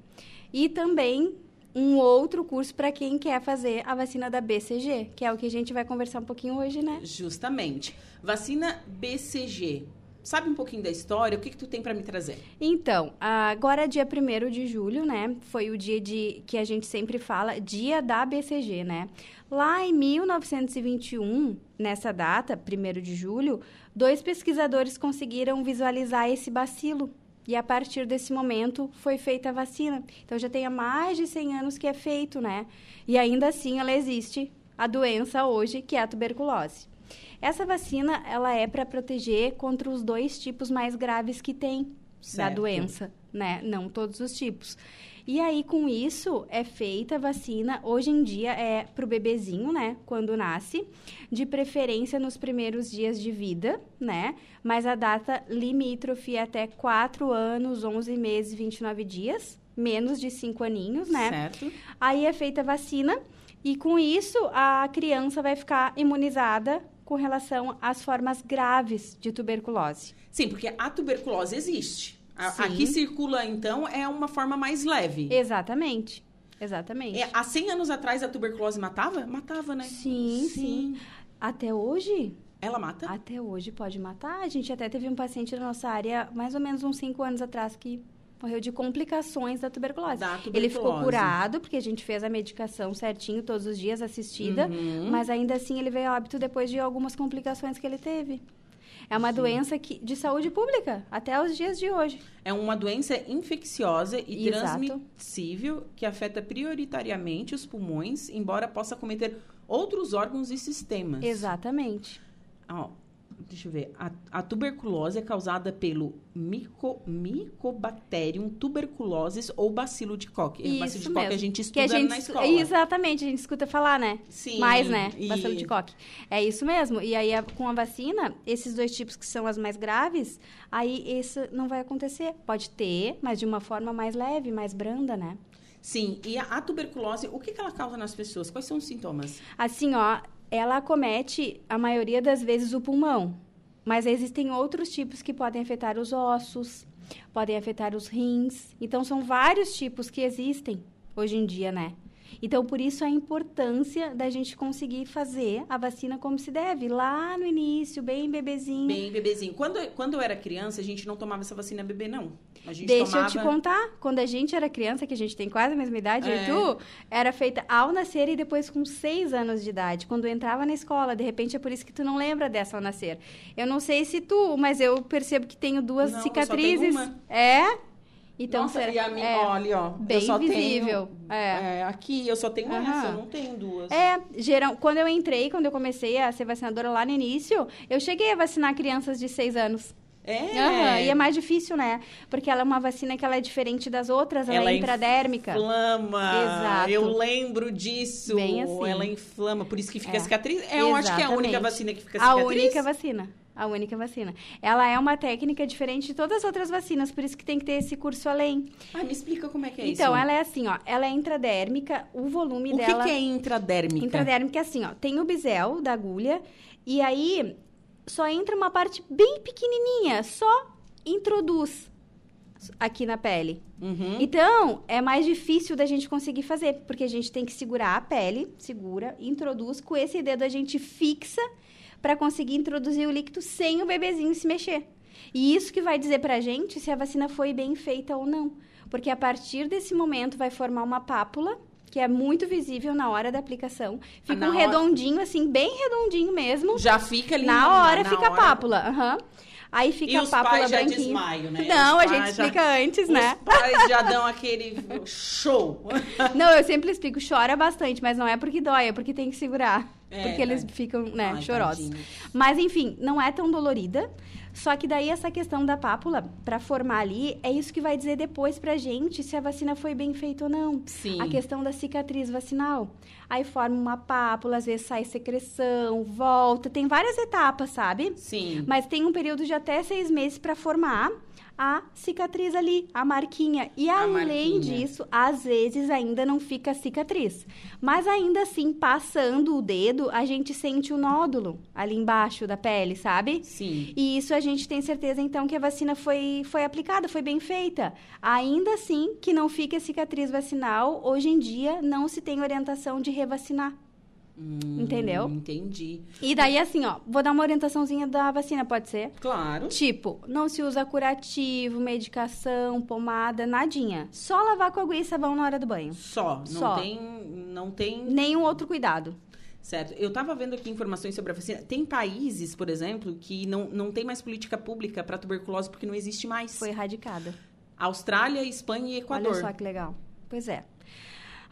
E também um outro curso para quem quer fazer a vacina da BCG, que é o que a gente vai conversar um pouquinho hoje, né? Justamente. Vacina BCG. Sabe um pouquinho da história? O que, que tu tem para me trazer? Então, agora dia 1 de julho, né? Foi o dia de que a gente sempre fala, dia da BCG, né? Lá em 1921, nessa data, 1 de julho, dois pesquisadores conseguiram visualizar esse bacilo. E a partir desse momento foi feita a vacina. Então já tem há mais de 100 anos que é feito, né? E ainda assim ela existe, a doença hoje, que é a tuberculose. Essa vacina, ela é para proteger contra os dois tipos mais graves que tem certo. da doença, né? Não todos os tipos. E aí, com isso, é feita a vacina, hoje em dia, é para o bebezinho, né? Quando nasce, de preferência nos primeiros dias de vida, né? Mas a data limítrofe é até 4 anos, 11 meses e 29 dias, menos de 5 aninhos, né? Certo. Aí é feita a vacina e com isso a criança vai ficar imunizada com relação às formas graves de tuberculose. Sim, porque a tuberculose existe. A, aqui circula, então, é uma forma mais leve. Exatamente. Exatamente. É, há 100 anos atrás a tuberculose matava? Matava, né? Sim, sim. sim. Até hoje? Ela mata? Até hoje pode matar. A gente até teve um paciente da nossa área, mais ou menos uns 5 anos atrás, que morreu de complicações da tuberculose. da tuberculose. Ele ficou curado, porque a gente fez a medicação certinho todos os dias, assistida, Uhum. mas ainda assim ele veio a óbito depois de algumas complicações que ele teve. É uma doença que, de saúde pública, até os dias de hoje. É uma doença infecciosa e Exato. transmissível que afeta prioritariamente os pulmões, embora possa cometer outros órgãos e sistemas. Exatamente. Deixa eu ver. A, a tuberculose é causada pelo mico, Mycobacterium tuberculosis ou bacilo de Koch. É, bacilo de Koch a gente Que estuda gente na escola. Exatamente, a gente escuta falar, né? Sim, Mais, né? e- Bacilo de coque. É isso mesmo. E aí, a- com a vacina, esses dois tipos que são as mais graves, aí isso não vai acontecer. Pode ter, mas de uma forma mais leve, mais branda, né? Sim, e a, a tuberculose, o que, que ela causa nas pessoas? Quais são os sintomas? Assim, ó, ela acomete a maioria das vezes o pulmão, mas existem outros tipos que podem afetar os ossos, podem afetar os rins. Então, são vários tipos que existem hoje em dia, né? Então, por isso a importância da gente conseguir fazer a vacina como se deve, lá no início, bem bebezinho. Bem, bebezinho. Quando, quando eu era criança, a gente não tomava essa vacina bebê, não. A gente Deixa tomava... eu te contar, quando a gente era criança, que a gente tem quase a mesma idade, É. e tu, era feita ao nascer e depois com seis anos de idade. Quando entrava na escola, de repente é por isso que tu não lembra dessa ao nascer. Eu não sei se tu, mas eu percebo que tenho duas Não, eu só tenho cicatrizes. uma. É? Então, Nossa, será- e a minha, é, olha, ó. bem eu só visível. Tenho, é, aqui eu só tenho Aham. essa, eu não tenho duas. É, geral, quando eu entrei, quando eu comecei a ser vacinadora lá no início, eu cheguei a vacinar crianças de seis anos. É? Aham, E é mais difícil, né? Porque ela é uma vacina que ela é diferente das outras, ela, é intradérmica. inflama. Exato. Eu lembro disso. Bem assim. Ela inflama, por isso que fica É. cicatriz. É, eu acho que é a única Exatamente. vacina que fica A cicatriz. única vacina. A única vacina. Ela é uma técnica diferente de todas as outras vacinas, por isso que tem que ter esse curso além. Ah, me explica como é que é isso. então, ela é assim, ó. Ela é intradérmica, o volume O que dela... que é intradérmica? Intradérmica é assim, ó. Tem o bisel da agulha, e aí só entra uma parte bem pequenininha, só introduz aqui na pele. Uhum. Então, é mais difícil da gente conseguir fazer, porque a gente tem que segurar a pele, segura, introduz, com esse dedo a gente fixa para conseguir introduzir o líquido sem o bebezinho se mexer. E isso que vai dizer pra gente se a vacina foi bem feita ou não. Porque a partir desse momento vai formar uma pápula, que é muito visível na hora da aplicação. Fica na um hora- redondinho, assim, bem redondinho mesmo. Já fica ali Na hora na fica a hora. pápula. aham. Aí fica E a os pápula pais já branquinha. desmaiam, né? Não, Os a gente já- explica antes, Os né? pais já dão aquele show. Não, eu sempre explico, chora bastante, mas não é porque dói, é porque tem que segurar. É, porque eles é. ficam, né, Ai, chorosos. tadinho. Mas enfim, não é tão dolorida. Só que daí essa questão da pápula, pra formar ali, é isso que vai dizer depois pra gente se a vacina foi bem feita ou não. Sim. A questão da cicatriz vacinal. Aí forma uma pápula, às vezes sai secreção, volta, tem várias etapas, sabe? Sim. Mas tem um período de até seis meses para formar a cicatriz ali, a marquinha. E além marquinha. disso, às vezes ainda não fica cicatriz. Mas ainda assim, passando o dedo, a gente sente o nódulo ali embaixo da pele, sabe? Sim. E isso a gente tem certeza, então, que a vacina foi, foi aplicada, foi bem feita. Ainda assim, que não fique a cicatriz vacinal, hoje em dia não se tem orientação de revacinar. Entendeu? Hum, Entendi. E daí, assim, ó, vou dar uma orientaçãozinha da vacina, pode ser? Claro. Tipo, não se usa curativo, medicação, pomada, nadinha. Só lavar com água e sabão na hora do banho. Só. Não Só. tem. Não tem. Nenhum outro cuidado. Certo. Eu estava vendo aqui informações sobre a vacina. Tem países, por exemplo, que não, não tem mais política pública para tuberculose porque não existe mais. Foi erradicada. Austrália, Espanha e Equador. Olha só que legal. Pois é.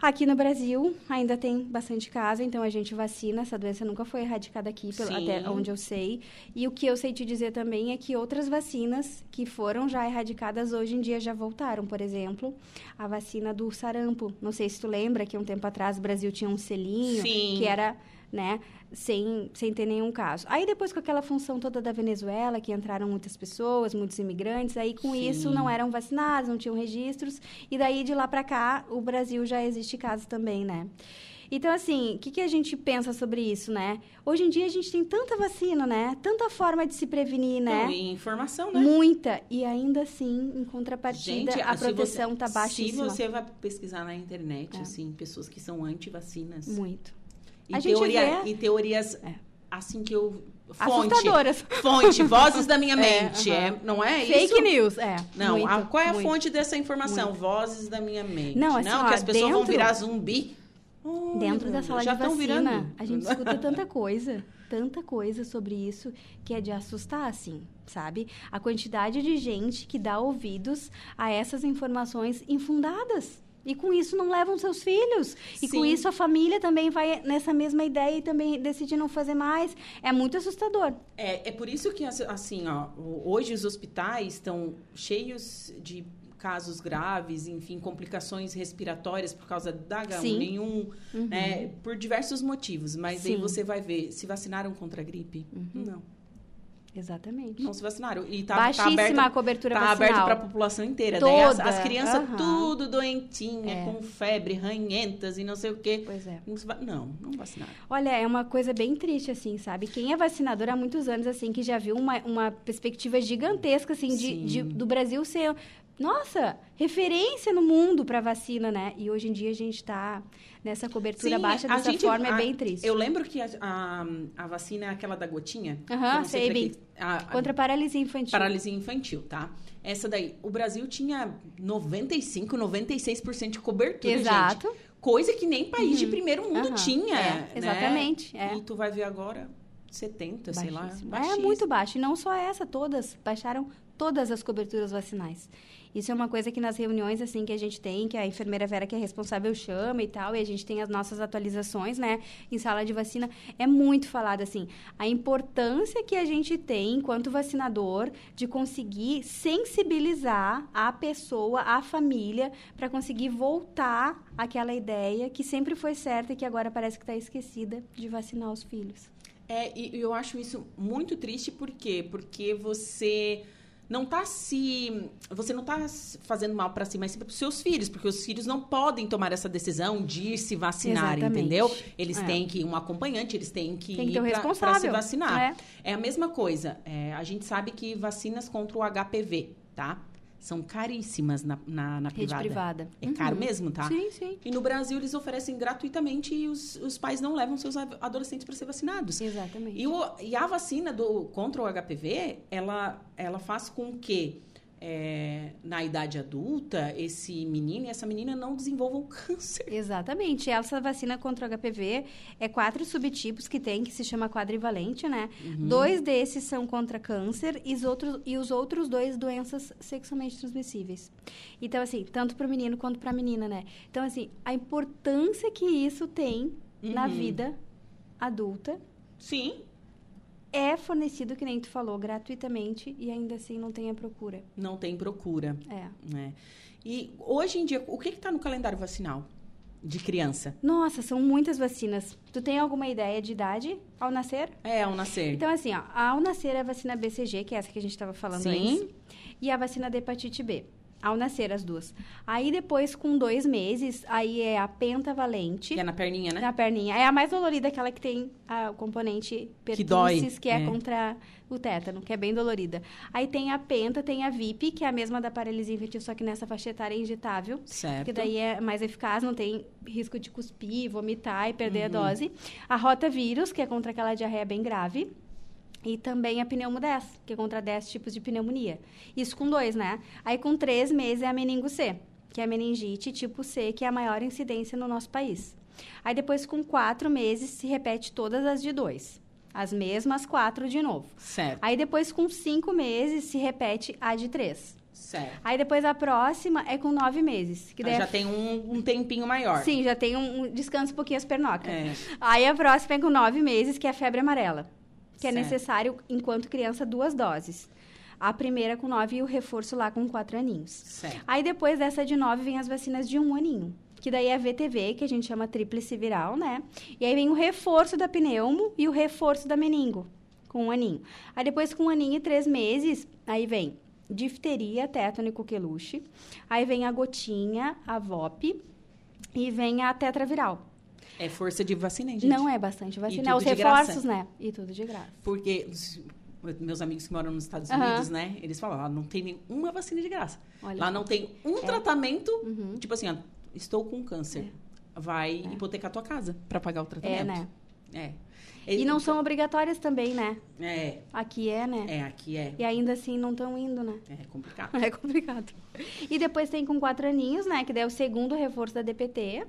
Aqui no Brasil ainda tem bastante caso, então a gente vacina. Essa doença nunca foi erradicada aqui, pelo, até onde eu sei. E o que eu sei te dizer também é que outras vacinas que foram já erradicadas hoje em dia já voltaram. Por exemplo, a vacina do sarampo. Não sei se tu lembra que um tempo atrás o Brasil tinha um selinho Sim. que era, né, sem, sem ter nenhum caso. Aí depois com aquela função toda da Venezuela, que entraram muitas pessoas, muitos imigrantes, aí com Sim. isso não eram vacinados, não tinham registros, e daí de lá para cá o Brasil já existe caso também, né? Então, assim, o que, que a gente pensa sobre isso, né? Hoje em dia a gente tem tanta vacina, né? Tanta forma de se prevenir, né? E informação, né? Muita. E ainda assim, em contrapartida, Gente, a proteção você- tá baixíssima. Se você vai pesquisar na internet, assim, pessoas que são anti-vacinas. Muito. E, gente teoria, vê- e teorias, assim que eu... Fonte, Assustadoras. Fonte, vozes da minha É, mente. aham. É, não é Fake isso? news, é. Não, muito, a- qual é a muito. fonte dessa informação? muito. Vozes da minha mente. Não, assim, ó, que as pessoas vão dentro- virar zumbi. Dentro da sala já de vacina, virando. a gente escuta tanta coisa, tanta coisa sobre isso que é de assustar, assim, sabe? A quantidade de gente que dá ouvidos a essas informações infundadas. E com isso não levam seus filhos. E com Sim. isso a família também vai nessa mesma ideia e também decide não fazer mais. É muito assustador. É, é por isso que, assim, ó, hoje os hospitais estão cheios de casos graves, enfim, complicações respiratórias por causa da H1N1, Uhum. né, por diversos motivos. Mas aí Sim. você vai ver, se vacinaram contra a gripe? Não. Exatamente. Não se vacinaram. E tá, Baixíssima tá aberto, a cobertura tá vacinal. aberto para a população inteira. Daí as, Toda. as crianças Aham. tudo doentinha, É. com febre, ranhentas e não sei o quê. Pois é. Não, não, vacinaram. Olha, é uma coisa bem triste, assim, sabe? Quem é vacinador há muitos anos, assim, que já viu uma, uma perspectiva gigantesca, assim, de, de- do Brasil ser, nossa, referência no mundo para vacina, né? E hoje em dia a gente tá nessa cobertura Sim, baixa dessa gente- forma, é a- bem triste. Eu lembro que a, a, a vacina é aquela da gotinha. Aham, não sei bem. que- a- a- Contra a paralisia infantil. Paralisia infantil, tá? Essa daí, o Brasil tinha 95, 96% de cobertura, Exato. gente. Coisa que nem país de primeiro mundo tinha, é, né? exatamente, é. E tu vai ver agora 70, sei lá. Baixíssimo. É baixíssimo. muito baixo. E não só essa, todas. Baixaram todas as coberturas vacinais. Isso é uma coisa que nas reuniões, assim, que a gente tem, que a enfermeira Vera, que é responsável, chama e tal, e a gente tem as nossas atualizações, né, em sala de vacina, é muito falado, assim, a importância que a gente tem, enquanto vacinador, de conseguir sensibilizar a pessoa, a família, para conseguir voltar àquela ideia que sempre foi certa e que agora parece que está esquecida de vacinar os filhos. É, e eu acho isso muito triste, por quê? Porque você não tá se. Você não tá se fazendo mal para si, mas sim para os seus filhos, porque os filhos não podem tomar essa decisão de ir se vacinar, Exatamente. entendeu? Eles É. têm que um acompanhante, eles têm que Tem que ir um responsável. se vacinar. É. É. a mesma coisa. É, a gente sabe que vacinas contra o HPV, tá? São caríssimas na, na, na Rede privada. privada. É caro Uhum. mesmo, tá? Sim, sim. E no Brasil eles oferecem gratuitamente e os, os pais não levam seus adolescentes para ser vacinados. Exatamente. E, o- e a vacina do, contra o HPV, ela, ela faz com que é, na idade adulta, esse menino e essa menina não desenvolvam câncer. Exatamente. Essa vacina contra o HPV é quatro subtipos que tem, que se chama quadrivalente, né? Uhum. Dois desses são contra câncer e os outros, e os outros dois doenças sexualmente transmissíveis. Então, assim, tanto para o menino quanto para a menina, né? Então, assim, a importância que isso tem na Uhum. vida adulta Sim. É fornecido, que nem tu falou, gratuitamente e ainda assim não tem a procura. Não tem procura. É. Né? E hoje em dia, o que está no calendário vacinal de criança? Nossa, são muitas vacinas. Tu tem alguma ideia de idade ao nascer? É, ao nascer. Então, assim, ó, ao nascer é a vacina BCG, que é essa que a gente estava falando Sim. antes, e a vacina da hepatite B. Ao nascer, as duas. Aí, depois, com dois meses, aí é a pentavalente. Que é na perninha, né? Na perninha. É a mais dolorida, aquela que tem ah, o componente Que dói, pertussis, que é, é. contra o tétano, que é bem dolorida. Aí tem a penta, tem a VIP, que é a mesma da paralisia infantil, só que nessa faixa etária é injetável. Certo. Que daí é mais eficaz, não tem risco de cuspir, vomitar e perder Uhum. a dose. A rotavírus, que é contra aquela diarreia bem grave. E também a pneumo 10, que é contra 10 tipos de pneumonia. Isso com dois, né? Aí com três meses é a meningo C, que é a meningite tipo C, que é a maior incidência no nosso país. Aí depois com quatro meses se repete todas as de dois. As mesmas quatro de novo. Certo. Aí depois com cinco meses se repete a de três. Certo. Aí depois a próxima é com nove meses. Que daí Aí é já tem um, um tempinho maior. Sim, já tem um, um descanso um pouquinho as pernocas. É. Aí a próxima é com nove meses, que é a febre amarela. Que é Certo. necessário, enquanto criança, duas doses. A primeira com nove e o reforço lá com quatro aninhos. Certo. Aí depois dessa de nove vem as vacinas de um aninho. Que daí é a VTV, que a gente chama tríplice viral, né? E aí vem o reforço da pneumo e o reforço da meningo, com um aninho. Aí depois com um aninho e três meses, aí vem difteria, tétano e coqueluche. Aí vem a gotinha, a VOP e vem a tetraviral. É força de vacina, hein, gente? Não é bastante vacina, tudo os reforços, graça. né? E tudo de graça. Porque meus amigos que moram nos Estados. Unidos, né? Eles falam, lá não tem nenhuma vacina de graça. Olha lá não tem um É. tratamento, Uhum. tipo assim, ó, estou com câncer. Vai hipotecar tua casa para pagar o tratamento. É, né? É. E não são obrigatórias também, né? É. Aqui é, né? É, aqui é. E ainda assim não estão indo, né? É complicado. É complicado. E depois tem com quatro aninhos, né? Que daí é o segundo reforço da DPT,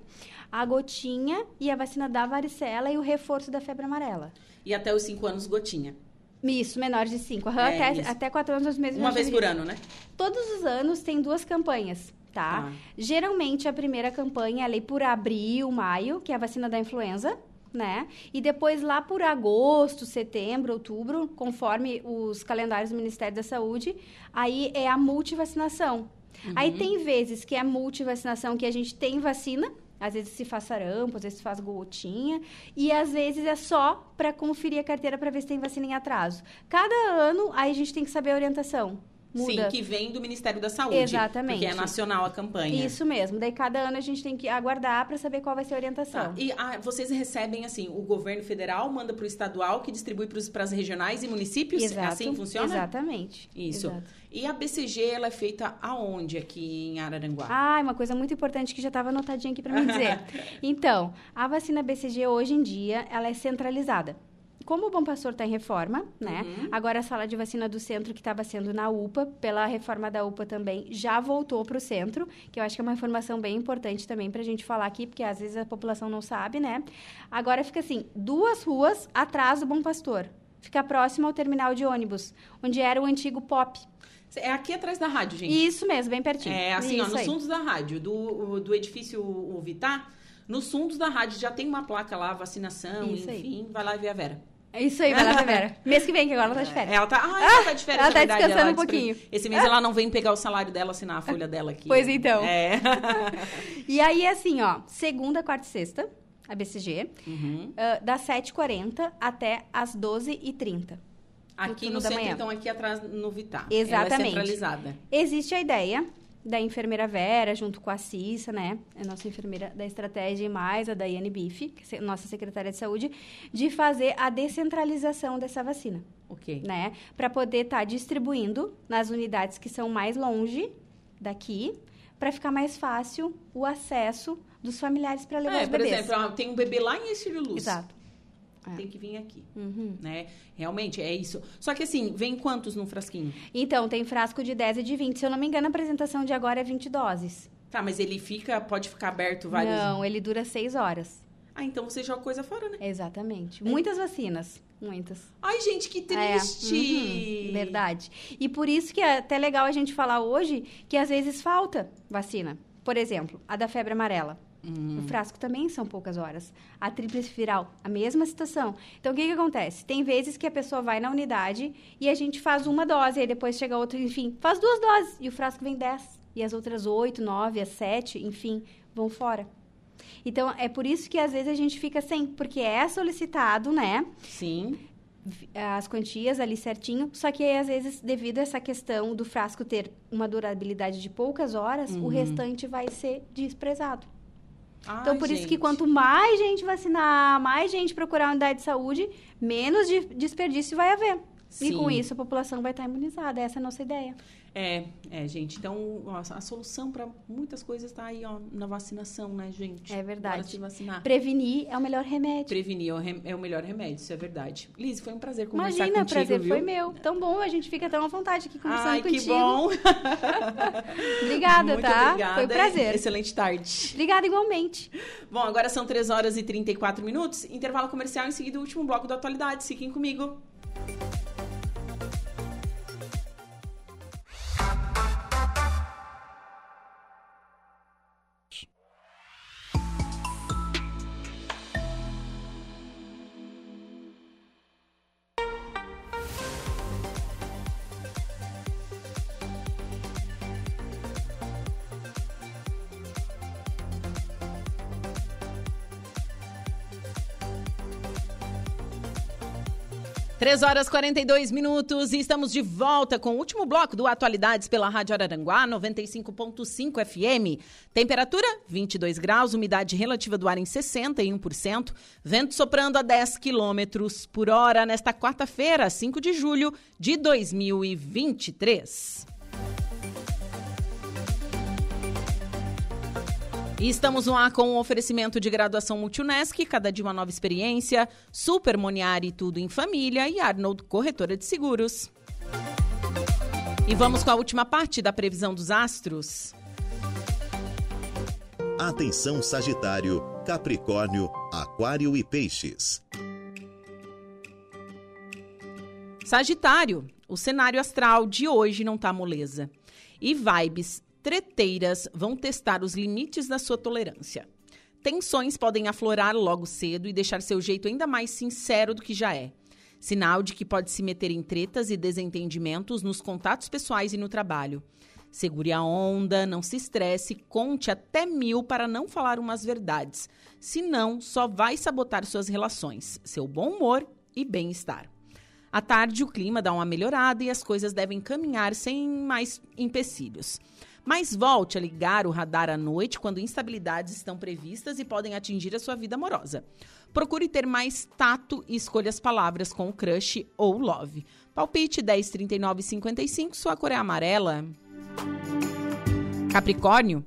a gotinha e a vacina da varicela e o reforço da febre amarela. E até os cinco anos, gotinha. Isso, menores de cinco. Aham, É, até, isso. até quatro anos, os meses Uma vez por ano, né? Todos os anos tem duas campanhas, tá? Tá. Geralmente a primeira campanha é por abril, maio, que é a vacina da influenza, né? E depois lá por agosto, setembro, outubro, conforme os calendários do Ministério da Saúde, aí é a multivacinação. Aí tem vezes que é a multivacinação que a gente tem vacina, às vezes se faz sarampo, às vezes se faz gotinha, e às vezes é só para conferir a carteira para ver se tem vacina em atraso. Cada ano, aí a gente tem que saber a orientação. Muda. Sim, que vem do Ministério da Saúde. Exatamente. Porque é nacional a campanha. Isso mesmo. Daí cada ano a gente tem que aguardar para saber qual vai ser a orientação. Tá. E ah, vocês recebem, assim, o governo federal manda para o estadual, que distribui para as regionais e municípios? Exato. Assim funciona? Exatamente. Isso. Exato. E a BCG, ela é feita aonde aqui em Araranguá? Ah, uma coisa muito importante que já estava anotadinha aqui para me dizer. então, a vacina BCG hoje em dia, ela é centralizada. Como o Bom Pastor está em reforma, né? Uhum. Agora a sala de vacina do centro que estava sendo na UPA, pela reforma da UPA também, já voltou para o centro, que eu acho que é uma informação bem importante também para a gente falar aqui, porque às vezes a população não sabe, né? Agora fica assim, duas ruas atrás do Bom Pastor. Fica próximo ao terminal de ônibus, onde era o antigo POP. É aqui atrás da rádio, gente. Isso mesmo, bem pertinho. É assim, ó, Isso nos aí. fundos da rádio, do, do edifício o Vitar, nos fundos da rádio já tem uma placa lá, vacinação, Isso aí. enfim, vai lá ver a Vera. É isso aí, vai lá, Vera. Mês que vem, que agora ela tá de férias. Ela tá, ah, ela tá de férias, ela é tá verdade, descansando ela um pouquinho. despre- Esse mês ela não vem pegar o salário dela, assinar a folha dela aqui. Pois então. É. E aí, assim, ó, segunda, quarta e sexta, a BCG, Uhum. ah, das 7h40 até as 12h30. Aqui no da centro, manhã. então, aqui atrás no Vitar. Exatamente. Ela é centralizada. Existe a ideia da enfermeira Vera, junto com a Cissa, né? A nossa enfermeira da estratégia e mais a Daiane Bife, é nossa secretária de saúde, de fazer a descentralização dessa vacina, Ok. né? Para poder estar distribuindo nas unidades que são mais longe daqui, para ficar mais fácil o acesso dos familiares para levar É, os por bebês. exemplo, ah, tem um bebê lá em Estílio Luz. Exato. É. Tem que vir aqui, Uhum. né? Realmente, é isso. Só que assim, vem quantos num frasquinho? Então, tem frasco de 10 e de 20. Se eu não me engano, a apresentação de agora é 20 doses. Tá, mas ele fica, pode ficar aberto vários... Não, ele dura 6 horas. Ah, então você joga coisa fora, né? Exatamente. Muitas vacinas. Muitas. Ai, gente, que É, triste! uhum, verdade. E por isso que é até legal a gente falar hoje que às vezes falta vacina. Por exemplo, a da febre amarela. Hum. O frasco também são poucas horas. A tríplice viral, a mesma situação. Então, o que, que acontece? Tem vezes que a pessoa vai na unidade e a gente faz uma dose, aí depois chega outra, enfim, faz duas doses e o frasco vem 10. E as outras 8, 9, as 7, enfim, vão fora. Então, é por isso que às vezes a gente fica sem, porque é solicitado, né? Sim. as quantias ali certinho, só que aí, às vezes, devido a essa questão do frasco ter uma durabilidade de poucas horas, o Uhum. restante vai ser desprezado. Ai, Então, por isso que gente. quanto mais gente vacinar, mais gente procurar a unidade de saúde, menos de desperdício vai haver. E Sim. com isso a população vai estar imunizada. Essa é a nossa ideia. É, é, gente. Então, ó, a solução para muitas coisas está aí, ó, na vacinação, né, gente? É Bora verdade. se vacinar. Prevenir é o melhor remédio. Prevenir é o, é melhor remédio, isso é verdade. Liz, foi um prazer conversar Imagina, o contigo, prazer viu? foi meu. Tão bom, a gente fica tão à vontade aqui conversando Ai, contigo. que bom. Obrigada, Muito tá? obrigada. Foi um prazer. Excelente tarde. Obrigada igualmente. Bom, agora são 3 horas e 34 minutos. Intervalo comercial, em seguida o último bloco da atualidade. Fiquem comigo. Três horas e 42 minutos e estamos de volta com o último bloco do Atualidades pela Rádio Araranguá, 95.5 FM. Temperatura 22 graus, umidade relativa do ar em 61%, vento soprando a 10 quilômetros por hora nesta quarta-feira, 5 de julho de 2023. E estamos no ar com o um oferecimento de graduação Multunesc, cada dia uma nova experiência, Super Moniari Tudo em Família e Arnold Corretora de Seguros. E vamos com a última parte da previsão dos astros. Atenção Sagitário, Capricórnio, Aquário e Peixes. Sagitário, o cenário astral de hoje não tá moleza. E vibes treteiras vão testar os limites da sua tolerância. Tensões podem aflorar logo cedo e deixar seu jeito ainda mais sincero do que já é. Sinal de que pode se meter em tretas e desentendimentos nos contatos pessoais e no trabalho. Segure a onda, não se estresse, conte até mil para não falar umas verdades. Senão, só vai sabotar suas relações, seu bom humor e bem-estar. À tarde, o clima dá uma melhorada e as coisas devem caminhar sem mais empecilhos. Mas volte a ligar o radar à noite quando instabilidades estão previstas e podem atingir a sua vida amorosa. Procure ter mais tato e escolha as palavras com crush ou love. Palpite 10, 39 55, sua cor é amarela. Capricórnio,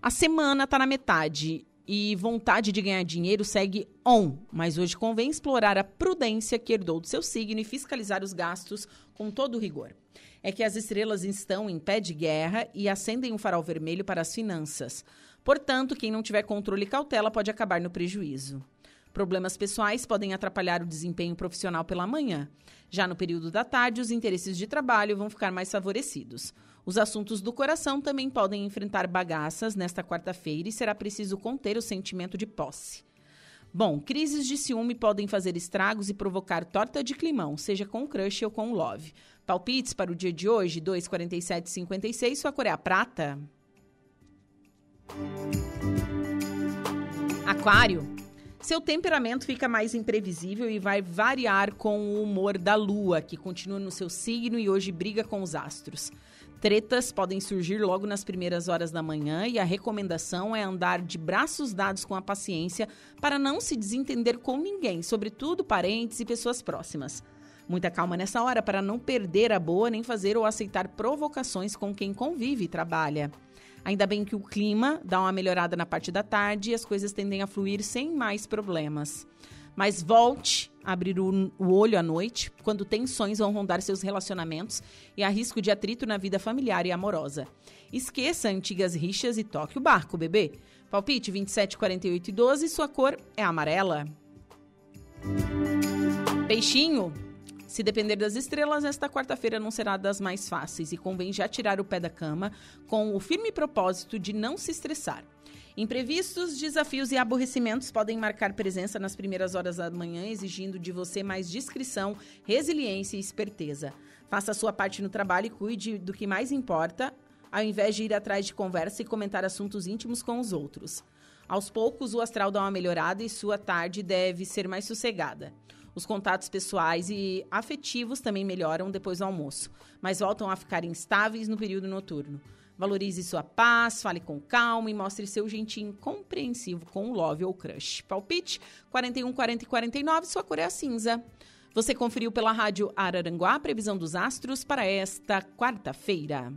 a semana está na metade e vontade de ganhar dinheiro segue on, mas hoje convém explorar a prudência que herdou do seu signo e fiscalizar os gastos com todo rigor é que as estrelas estão em pé de guerra e acendem um farol vermelho para as finanças. Portanto, quem não tiver controle e cautela pode acabar no prejuízo. Problemas pessoais podem atrapalhar o desempenho profissional pela manhã. Já no período da tarde, os interesses de trabalho vão ficar mais favorecidos. Os assuntos do coração também podem enfrentar bagaças nesta quarta-feira e será preciso conter o sentimento de posse. Bom, crises de ciúme podem fazer estragos e provocar torta de climão, seja com crush ou com love. Palpites para o dia de hoje, 2,47,56. Sua cor é a prata. Aquário. Seu temperamento fica mais imprevisível e vai variar com o humor da lua, que continua no seu signo e hoje briga com os astros. Tretas podem surgir logo nas primeiras horas da manhã e a recomendação é andar de braços dados com a paciência para não se desentender com ninguém, sobretudo parentes e pessoas próximas. Muita calma nessa hora para não perder a boa nem fazer ou aceitar provocações com quem convive e trabalha. Ainda bem que o clima dá uma melhorada na parte da tarde e as coisas tendem a fluir sem mais problemas. Mas volte a abrir o, olho à noite, quando tensões vão rondar seus relacionamentos e há risco de atrito na vida familiar e amorosa. Esqueça antigas rixas e toque o barco, bebê. Palpite 27, 48 e 12, sua cor é amarela. Peixinho, se depender das estrelas, esta quarta-feira não será das mais fáceis e convém já tirar o pé da cama com o firme propósito de não se estressar. Imprevistos, desafios e aborrecimentos podem marcar presença nas primeiras horas da manhã, exigindo de você mais discrição, resiliência e esperteza. Faça a sua parte no trabalho e cuide do que mais importa, ao invés de ir atrás de conversa e comentar assuntos íntimos com os outros. Aos poucos, o astral dá uma melhorada e sua tarde deve ser mais sossegada. Os contatos pessoais e afetivos também melhoram depois do almoço, mas voltam a ficar instáveis no período noturno. Valorize sua paz, fale com calma e mostre seu jeitinho compreensivo com o love ou crush. Palpite 41, 40 e 49, sua cor é a cinza. Você conferiu pela rádio Araranguá a previsão dos astros para esta quarta-feira.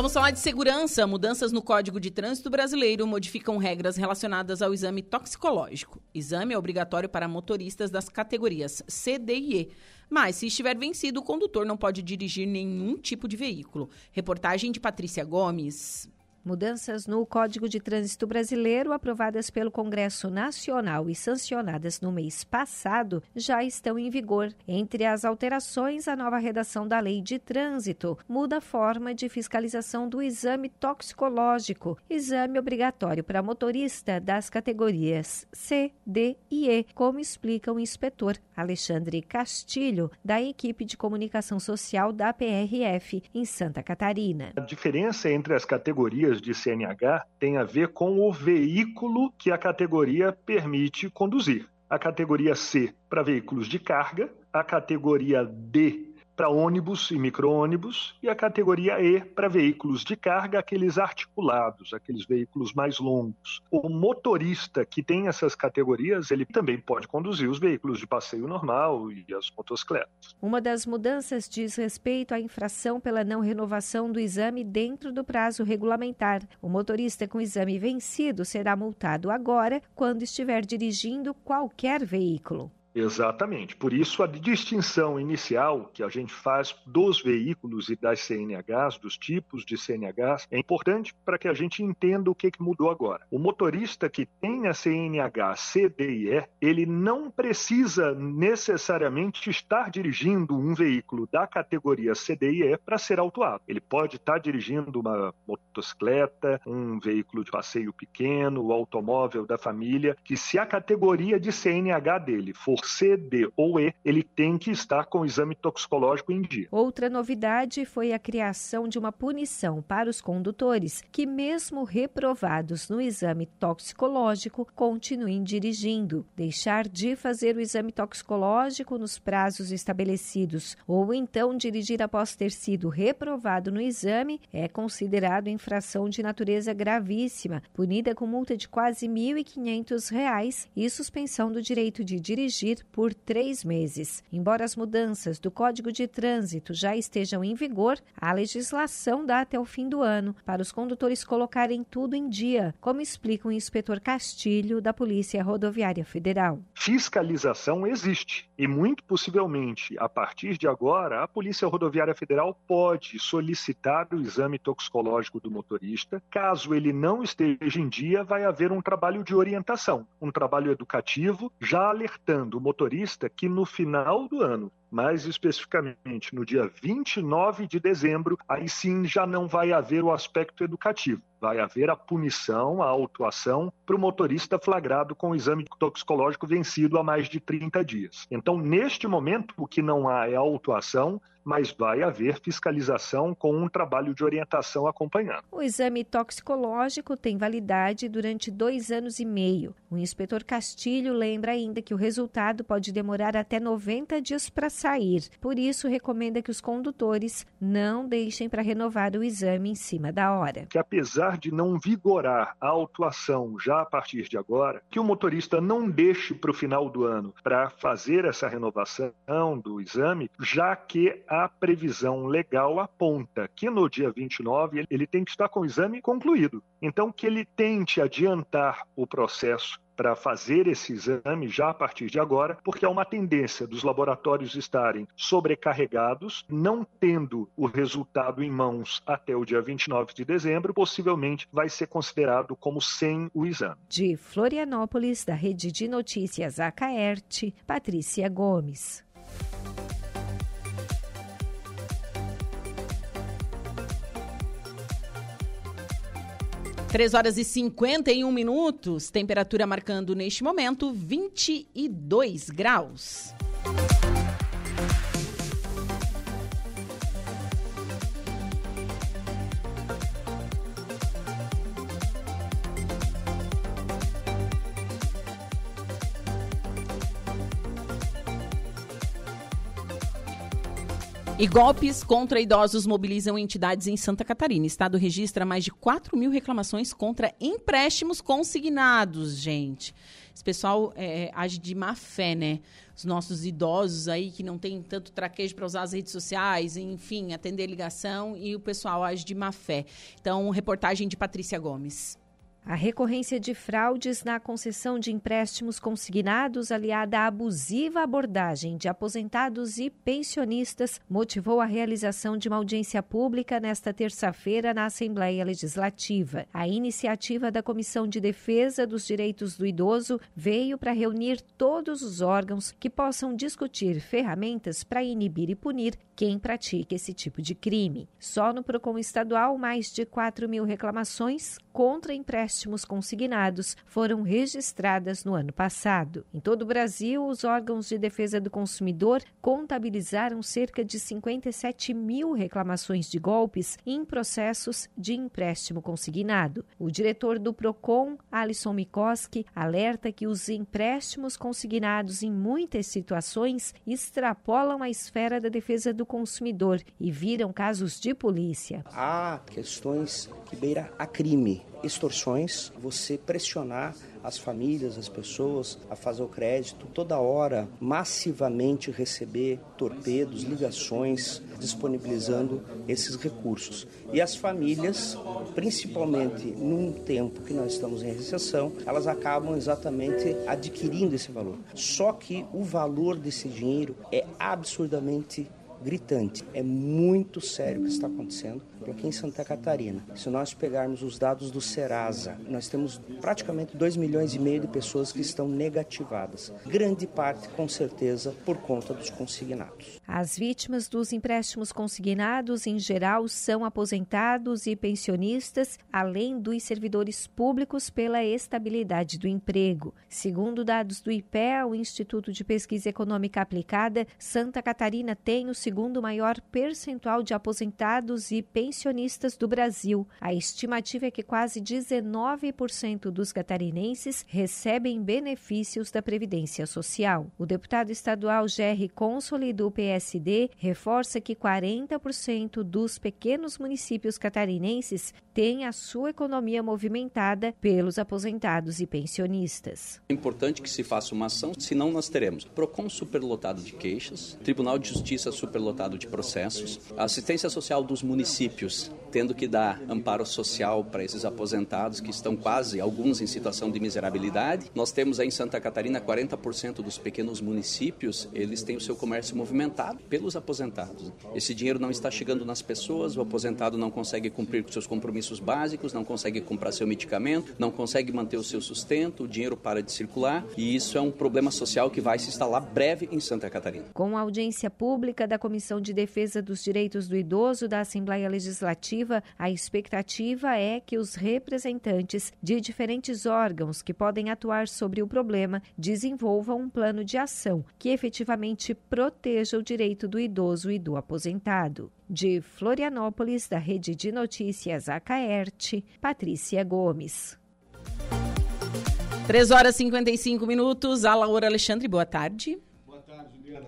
Vamos falar de segurança. Mudanças no Código de Trânsito Brasileiro modificam regras relacionadas ao exame toxicológico. Exame é obrigatório para motoristas das categorias C, D e E. Mas, se estiver vencido, o condutor não pode dirigir nenhum tipo de veículo. Reportagem de Patrícia Gomes. Mudanças no Código de Trânsito Brasileiro, aprovadas pelo Congresso Nacional e sancionadas no mês passado, já estão em vigor. Entre as alterações, a nova redação da Lei de Trânsito muda a forma de fiscalização do exame toxicológico, exame obrigatório para motorista das categorias C, D e E, como explica o inspetor Alexandre Castilho, da equipe de comunicação social da PRF em Santa Catarina. A diferença entre as categorias de CNH tem a ver com o veículo que a categoria permite conduzir. A categoria C para veículos de carga, a categoria D para ônibus e micro-ônibus e a categoria E para veículos de carga, aqueles articulados, aqueles veículos mais longos. O motorista que tem essas categorias, ele também pode conduzir os veículos de passeio normal e as motocicletas. Uma das mudanças diz respeito à infração pela não renovação do exame dentro do prazo regulamentar. O motorista com exame vencido será multado agora quando estiver dirigindo qualquer veículo. Exatamente. Por isso, a distinção inicial que a gente faz dos veículos e das CNHs, dos tipos de CNHs, é importante para que a gente entenda o que, que mudou agora. O motorista que tem a CNH C, D e E, ele não precisa necessariamente estar dirigindo um veículo da categoria C, D e E para ser autuado. Ele pode estar dirigindo uma motocicleta, um veículo de passeio pequeno, o automóvel da família, que se a categoria de CNH dele for for C, D ou E, ele tem que estar com o exame toxicológico em dia. Outra novidade foi a criação de uma punição para os condutores que, mesmo reprovados no exame toxicológico, continuem dirigindo. Deixar de fazer o exame toxicológico nos prazos estabelecidos ou então dirigir após ter sido reprovado no exame é considerado infração de natureza gravíssima, punida com multa de quase R$ 1.500 e suspensão do direito de dirigir por três meses. Embora as mudanças do Código de Trânsito já estejam em vigor, a legislação dá até o fim do ano para os condutores colocarem tudo em dia, como explica o inspetor Castilho, da Polícia Rodoviária Federal. Fiscalização existe e, muito possivelmente, a partir de agora, a Polícia Rodoviária Federal pode solicitar o exame toxicológico do motorista. Caso ele não esteja em dia, vai haver um trabalho de orientação, um trabalho educativo, já alertando motorista que no final do ano mais especificamente no dia 29 de dezembro, aí sim já não vai haver o aspecto educativo. Vai haver a punição, a autuação para o motorista flagrado com o exame toxicológico vencido há mais de 30 dias. Então, neste momento, o que não há é a autuação, mas vai haver fiscalização com um trabalho de orientação acompanhando. O exame toxicológico tem validade durante dois anos e meio. O inspetor Castilho lembra ainda que o resultado pode demorar até 90 dias para sair. Por isso, recomenda que os condutores não deixem para renovar o exame em cima da hora. Que apesar de não vigorar a autuação já a partir de agora, que o motorista não deixe para o final do ano para fazer essa renovação do exame, já que a previsão legal aponta que no dia 29 ele tem que estar com o exame concluído. Então, que ele tente adiantar o processo para fazer esse exame já a partir de agora, porque há uma tendência dos laboratórios estarem sobrecarregados, não tendo o resultado em mãos até o dia 29 de dezembro, possivelmente vai ser considerado como sem o exame. De Florianópolis, da Rede de Notícias Acaerte, Patrícia Gomes. 3 horas e 51 minutos, temperatura marcando neste momento 22 graus. E golpes contra idosos mobilizam entidades em Santa Catarina. O Estado registra mais de 4 mil reclamações contra empréstimos consignados, gente. Esse pessoal é, age de má fé, né? Os nossos idosos aí que não tem tanto traquejo para usar as redes sociais, enfim, atender ligação, e o pessoal age de má fé. Então, reportagem de Patrícia Gomes. A recorrência de fraudes na concessão de empréstimos consignados, aliada à abusiva abordagem de aposentados e pensionistas, motivou a realização de uma audiência pública nesta terça-feira na Assembleia Legislativa. A iniciativa da Comissão de Defesa dos Direitos do Idoso veio para reunir todos os órgãos que possam discutir ferramentas para inibir e punir quem pratica esse tipo de crime. Só no PROCON estadual, mais de 4 mil reclamações contra empréstimos empréstimos consignados foram registradas no ano passado. Em todo o Brasil, os órgãos de defesa do consumidor contabilizaram cerca de 57 mil reclamações de golpes em processos de empréstimo consignado. O diretor do PROCON, Alisson Mikoski, alerta que os empréstimos consignados em muitas situações extrapolam a esfera da defesa do consumidor e viram casos de polícia. Há questões que beira a crime, extorsões, você pressionar as famílias, as pessoas a fazer o crédito, toda hora massivamente receber torpedos, ligações, disponibilizando esses recursos. E as famílias, principalmente num tempo que nós estamos em recessão, elas acabam exatamente adquirindo esse valor. Só que o valor desse dinheiro é absurdamente gritante. É muito sério o que está acontecendo aqui em Santa Catarina. Se nós pegarmos os dados do Serasa, nós temos praticamente 2 milhões e meio de pessoas que estão negativadas. Grande parte, com certeza, por conta dos consignados. As vítimas dos empréstimos consignados, em geral, são aposentados e pensionistas, além dos servidores públicos pela estabilidade do emprego. Segundo dados do IPEA, o Instituto de Pesquisa Econômica Aplicada, Santa Catarina tem o segundo maior percentual de aposentados e pensionistas do Brasil. A estimativa é que quase 19% dos catarinenses recebem benefícios da Previdência Social. O deputado estadual Jerry Consoli, do PSD, reforça que 40% dos pequenos municípios catarinenses têm a sua economia movimentada pelos aposentados e pensionistas. É importante que se faça uma ação, senão nós teremos PROCON superlotado de queixas, Tribunal de Justiça superlotado de processos, assistência social dos municípios tendo que dar amparo social para esses aposentados que estão quase, alguns em situação de miserabilidade. Nós temos aí em Santa Catarina 40% dos pequenos municípios, eles têm o seu comércio movimentado pelos aposentados. Esse dinheiro não está chegando nas pessoas, o aposentado não consegue cumprir com seus compromissos básicos, não consegue comprar seu medicamento, não consegue manter o seu sustento, o dinheiro para de circular e isso é um problema social que vai se instalar breve em Santa Catarina. Com a audiência pública da Comissão de Defesa dos Direitos do Idoso da Assembleia Legislativa, a expectativa é que os representantes de diferentes órgãos que podem atuar sobre o problema desenvolvam um plano de ação que efetivamente proteja o direito do idoso e do aposentado. De Florianópolis, da Rede de Notícias Acaerte, Patrícia Gomes. 3 horas e 55 minutos. A Laura Alexandre, boa tarde.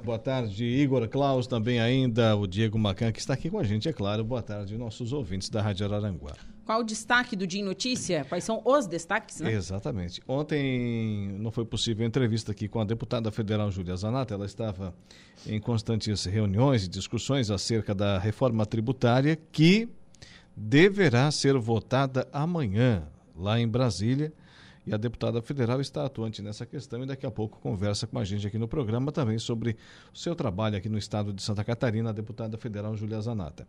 Boa tarde, Igor Klaus, também ainda o Diego Macan, que está aqui com a gente, é claro. Boa tarde, nossos ouvintes da Rádio Araranguá. Qual o destaque do Dia em Notícia? Quais são os destaques, né? Exatamente. Ontem não foi possível a entrevista aqui com a deputada federal Júlia Zanata. Ela estava em constantes reuniões e discussões acerca da reforma tributária que deverá ser votada amanhã lá em Brasília e a deputada federal está atuante nessa questão e daqui a pouco conversa com a gente aqui no programa também sobre o seu trabalho aqui no estado de Santa Catarina, a deputada federal Julia Zanata.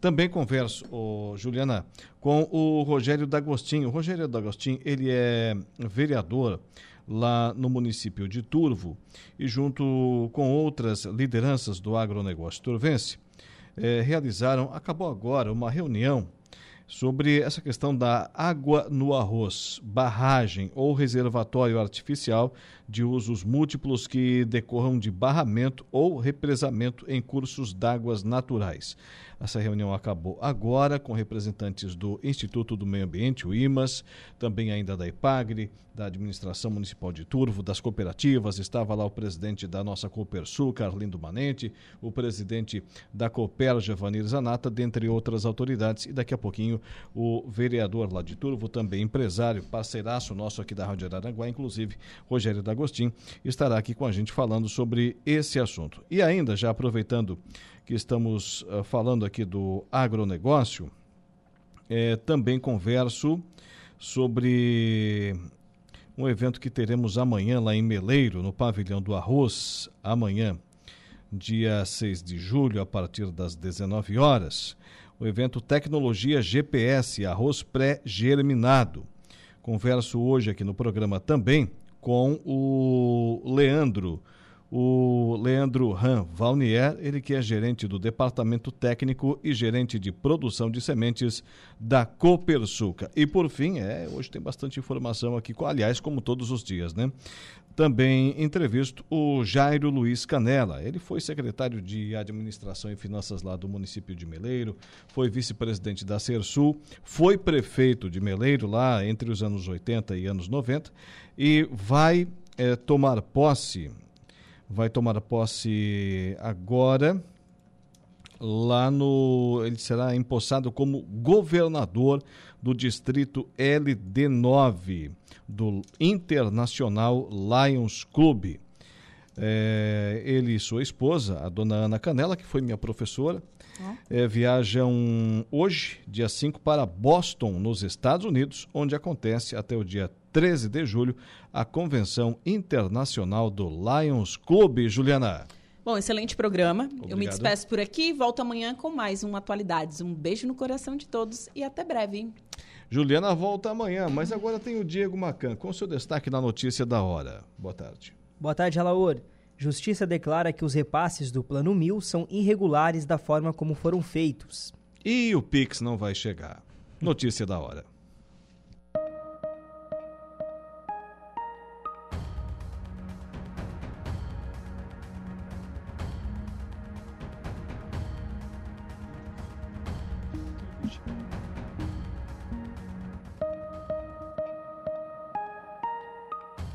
Também converso, oh, Juliana, com o Rogério D'Agostinho. O Rogério D'Agostinho, ele é vereador lá no município de Turvo e junto com outras lideranças do agronegócio turvense, eh, realizaram, acabou agora, uma reunião sobre essa questão da água no arroz, barragem ou reservatório artificial de usos múltiplos que decorram de barramento ou represamento em cursos d'águas naturais. Essa reunião acabou agora com representantes do Instituto do Meio Ambiente, o IMAS, também ainda da IPAGRE, da Administração Municipal de Turvo, das cooperativas. Estava lá o presidente da nossa Coopersul, Carlindo Manente, o presidente da Cooper, Javanir Zanata, dentre outras autoridades. E daqui a pouquinho o vereador lá de Turvo, também empresário, parceiraço nosso aqui da Rádio Araranguá, inclusive Rogério D'Agostin, estará aqui com a gente falando sobre esse assunto. E ainda, já aproveitando que estamos uh, falando aqui do agronegócio, é, também converso sobre um evento que teremos amanhã lá em Meleiro, no Pavilhão do Arroz, amanhã, dia 6 de julho, a partir das 19 horas. O evento Tecnologia GPS Arroz Pré-Germinado. Converso hoje aqui no programa também com o Leandro o Leandro Ram Valnier, ele que é gerente do Departamento Técnico e gerente de produção de sementes da Copersuca. E por fim, é, hoje tem bastante informação aqui, aliás, como todos os dias, né? Também entrevisto o Jairo Luiz Canela. Ele foi secretário de Administração e Finanças lá do município de Meleiro, foi vice-presidente da Sersul, foi prefeito de Meleiro lá entre os anos 80 e anos 90 e vai é, tomar posse vai tomar posse agora lá no ele será empossado como governador do distrito LD9 do Internacional Lions Club. É, ele e sua esposa, a dona Ana Canela, que foi minha professora, é, viajam hoje, dia 5, para Boston, nos Estados Unidos, onde acontece até o dia 13 de julho a Convenção Internacional do Lions Club. Juliana. Bom, excelente programa. Obrigado. Eu me despeço por aqui e volto amanhã com mais um Atualidades. Um beijo no coração de todos e até breve. Juliana volta amanhã, mas agora tem o Diego Macan com seu destaque na notícia da hora. Boa tarde. Boa tarde, Alaor. Justiça declara que os repasses do Plano Mil são irregulares da forma como foram feitos. E o Pix não vai chegar. Notícia da hora.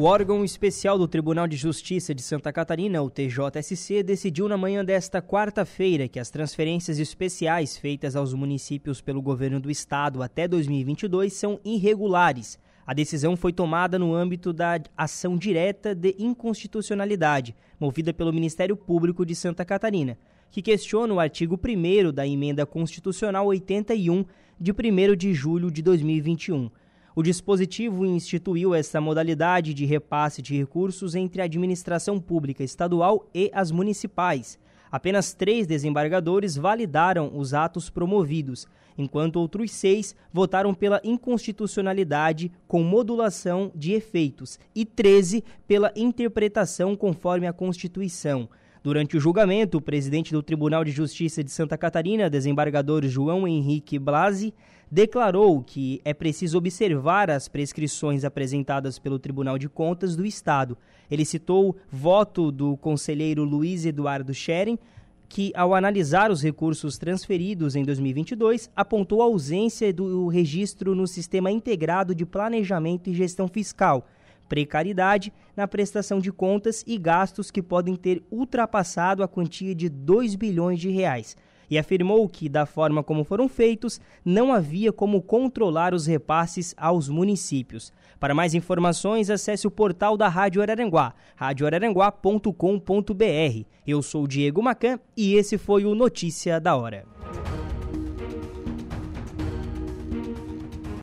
O órgão especial do Tribunal de Justiça de Santa Catarina, o TJSC, decidiu na manhã desta quarta-feira que as transferências especiais feitas aos municípios pelo governo do estado até 2022 são irregulares. A decisão foi tomada no âmbito da ação direta de inconstitucionalidade, movida pelo Ministério Público de Santa Catarina, que questiona o artigo 1 da Emenda Constitucional 81 de 1 de julho de 2021. O dispositivo instituiu essa modalidade de repasse de recursos entre a administração pública estadual e as municipais. Apenas três desembargadores validaram os atos promovidos, enquanto outros seis votaram pela inconstitucionalidade com modulação de efeitos e 13 pela interpretação conforme a Constituição. Durante o julgamento, o presidente do Tribunal de Justiça de Santa Catarina, desembargador João Henrique Blasi, declarou que é preciso observar as prescrições apresentadas pelo Tribunal de Contas do Estado. Ele citou voto do conselheiro Luiz Eduardo Schering, que, ao analisar os recursos transferidos em 2022, apontou a ausência do registro no Sistema Integrado de Planejamento e Gestão Fiscal, precariedade na prestação de contas e gastos que podem ter ultrapassado a quantia de 2 bilhões de reais e afirmou que, da forma como foram feitos, não havia como controlar os repasses aos municípios. Para mais informações, acesse o portal da Rádio Araranguá, radioararanguá.com.br. Eu sou Diego Macan e esse foi o Notícia da Hora.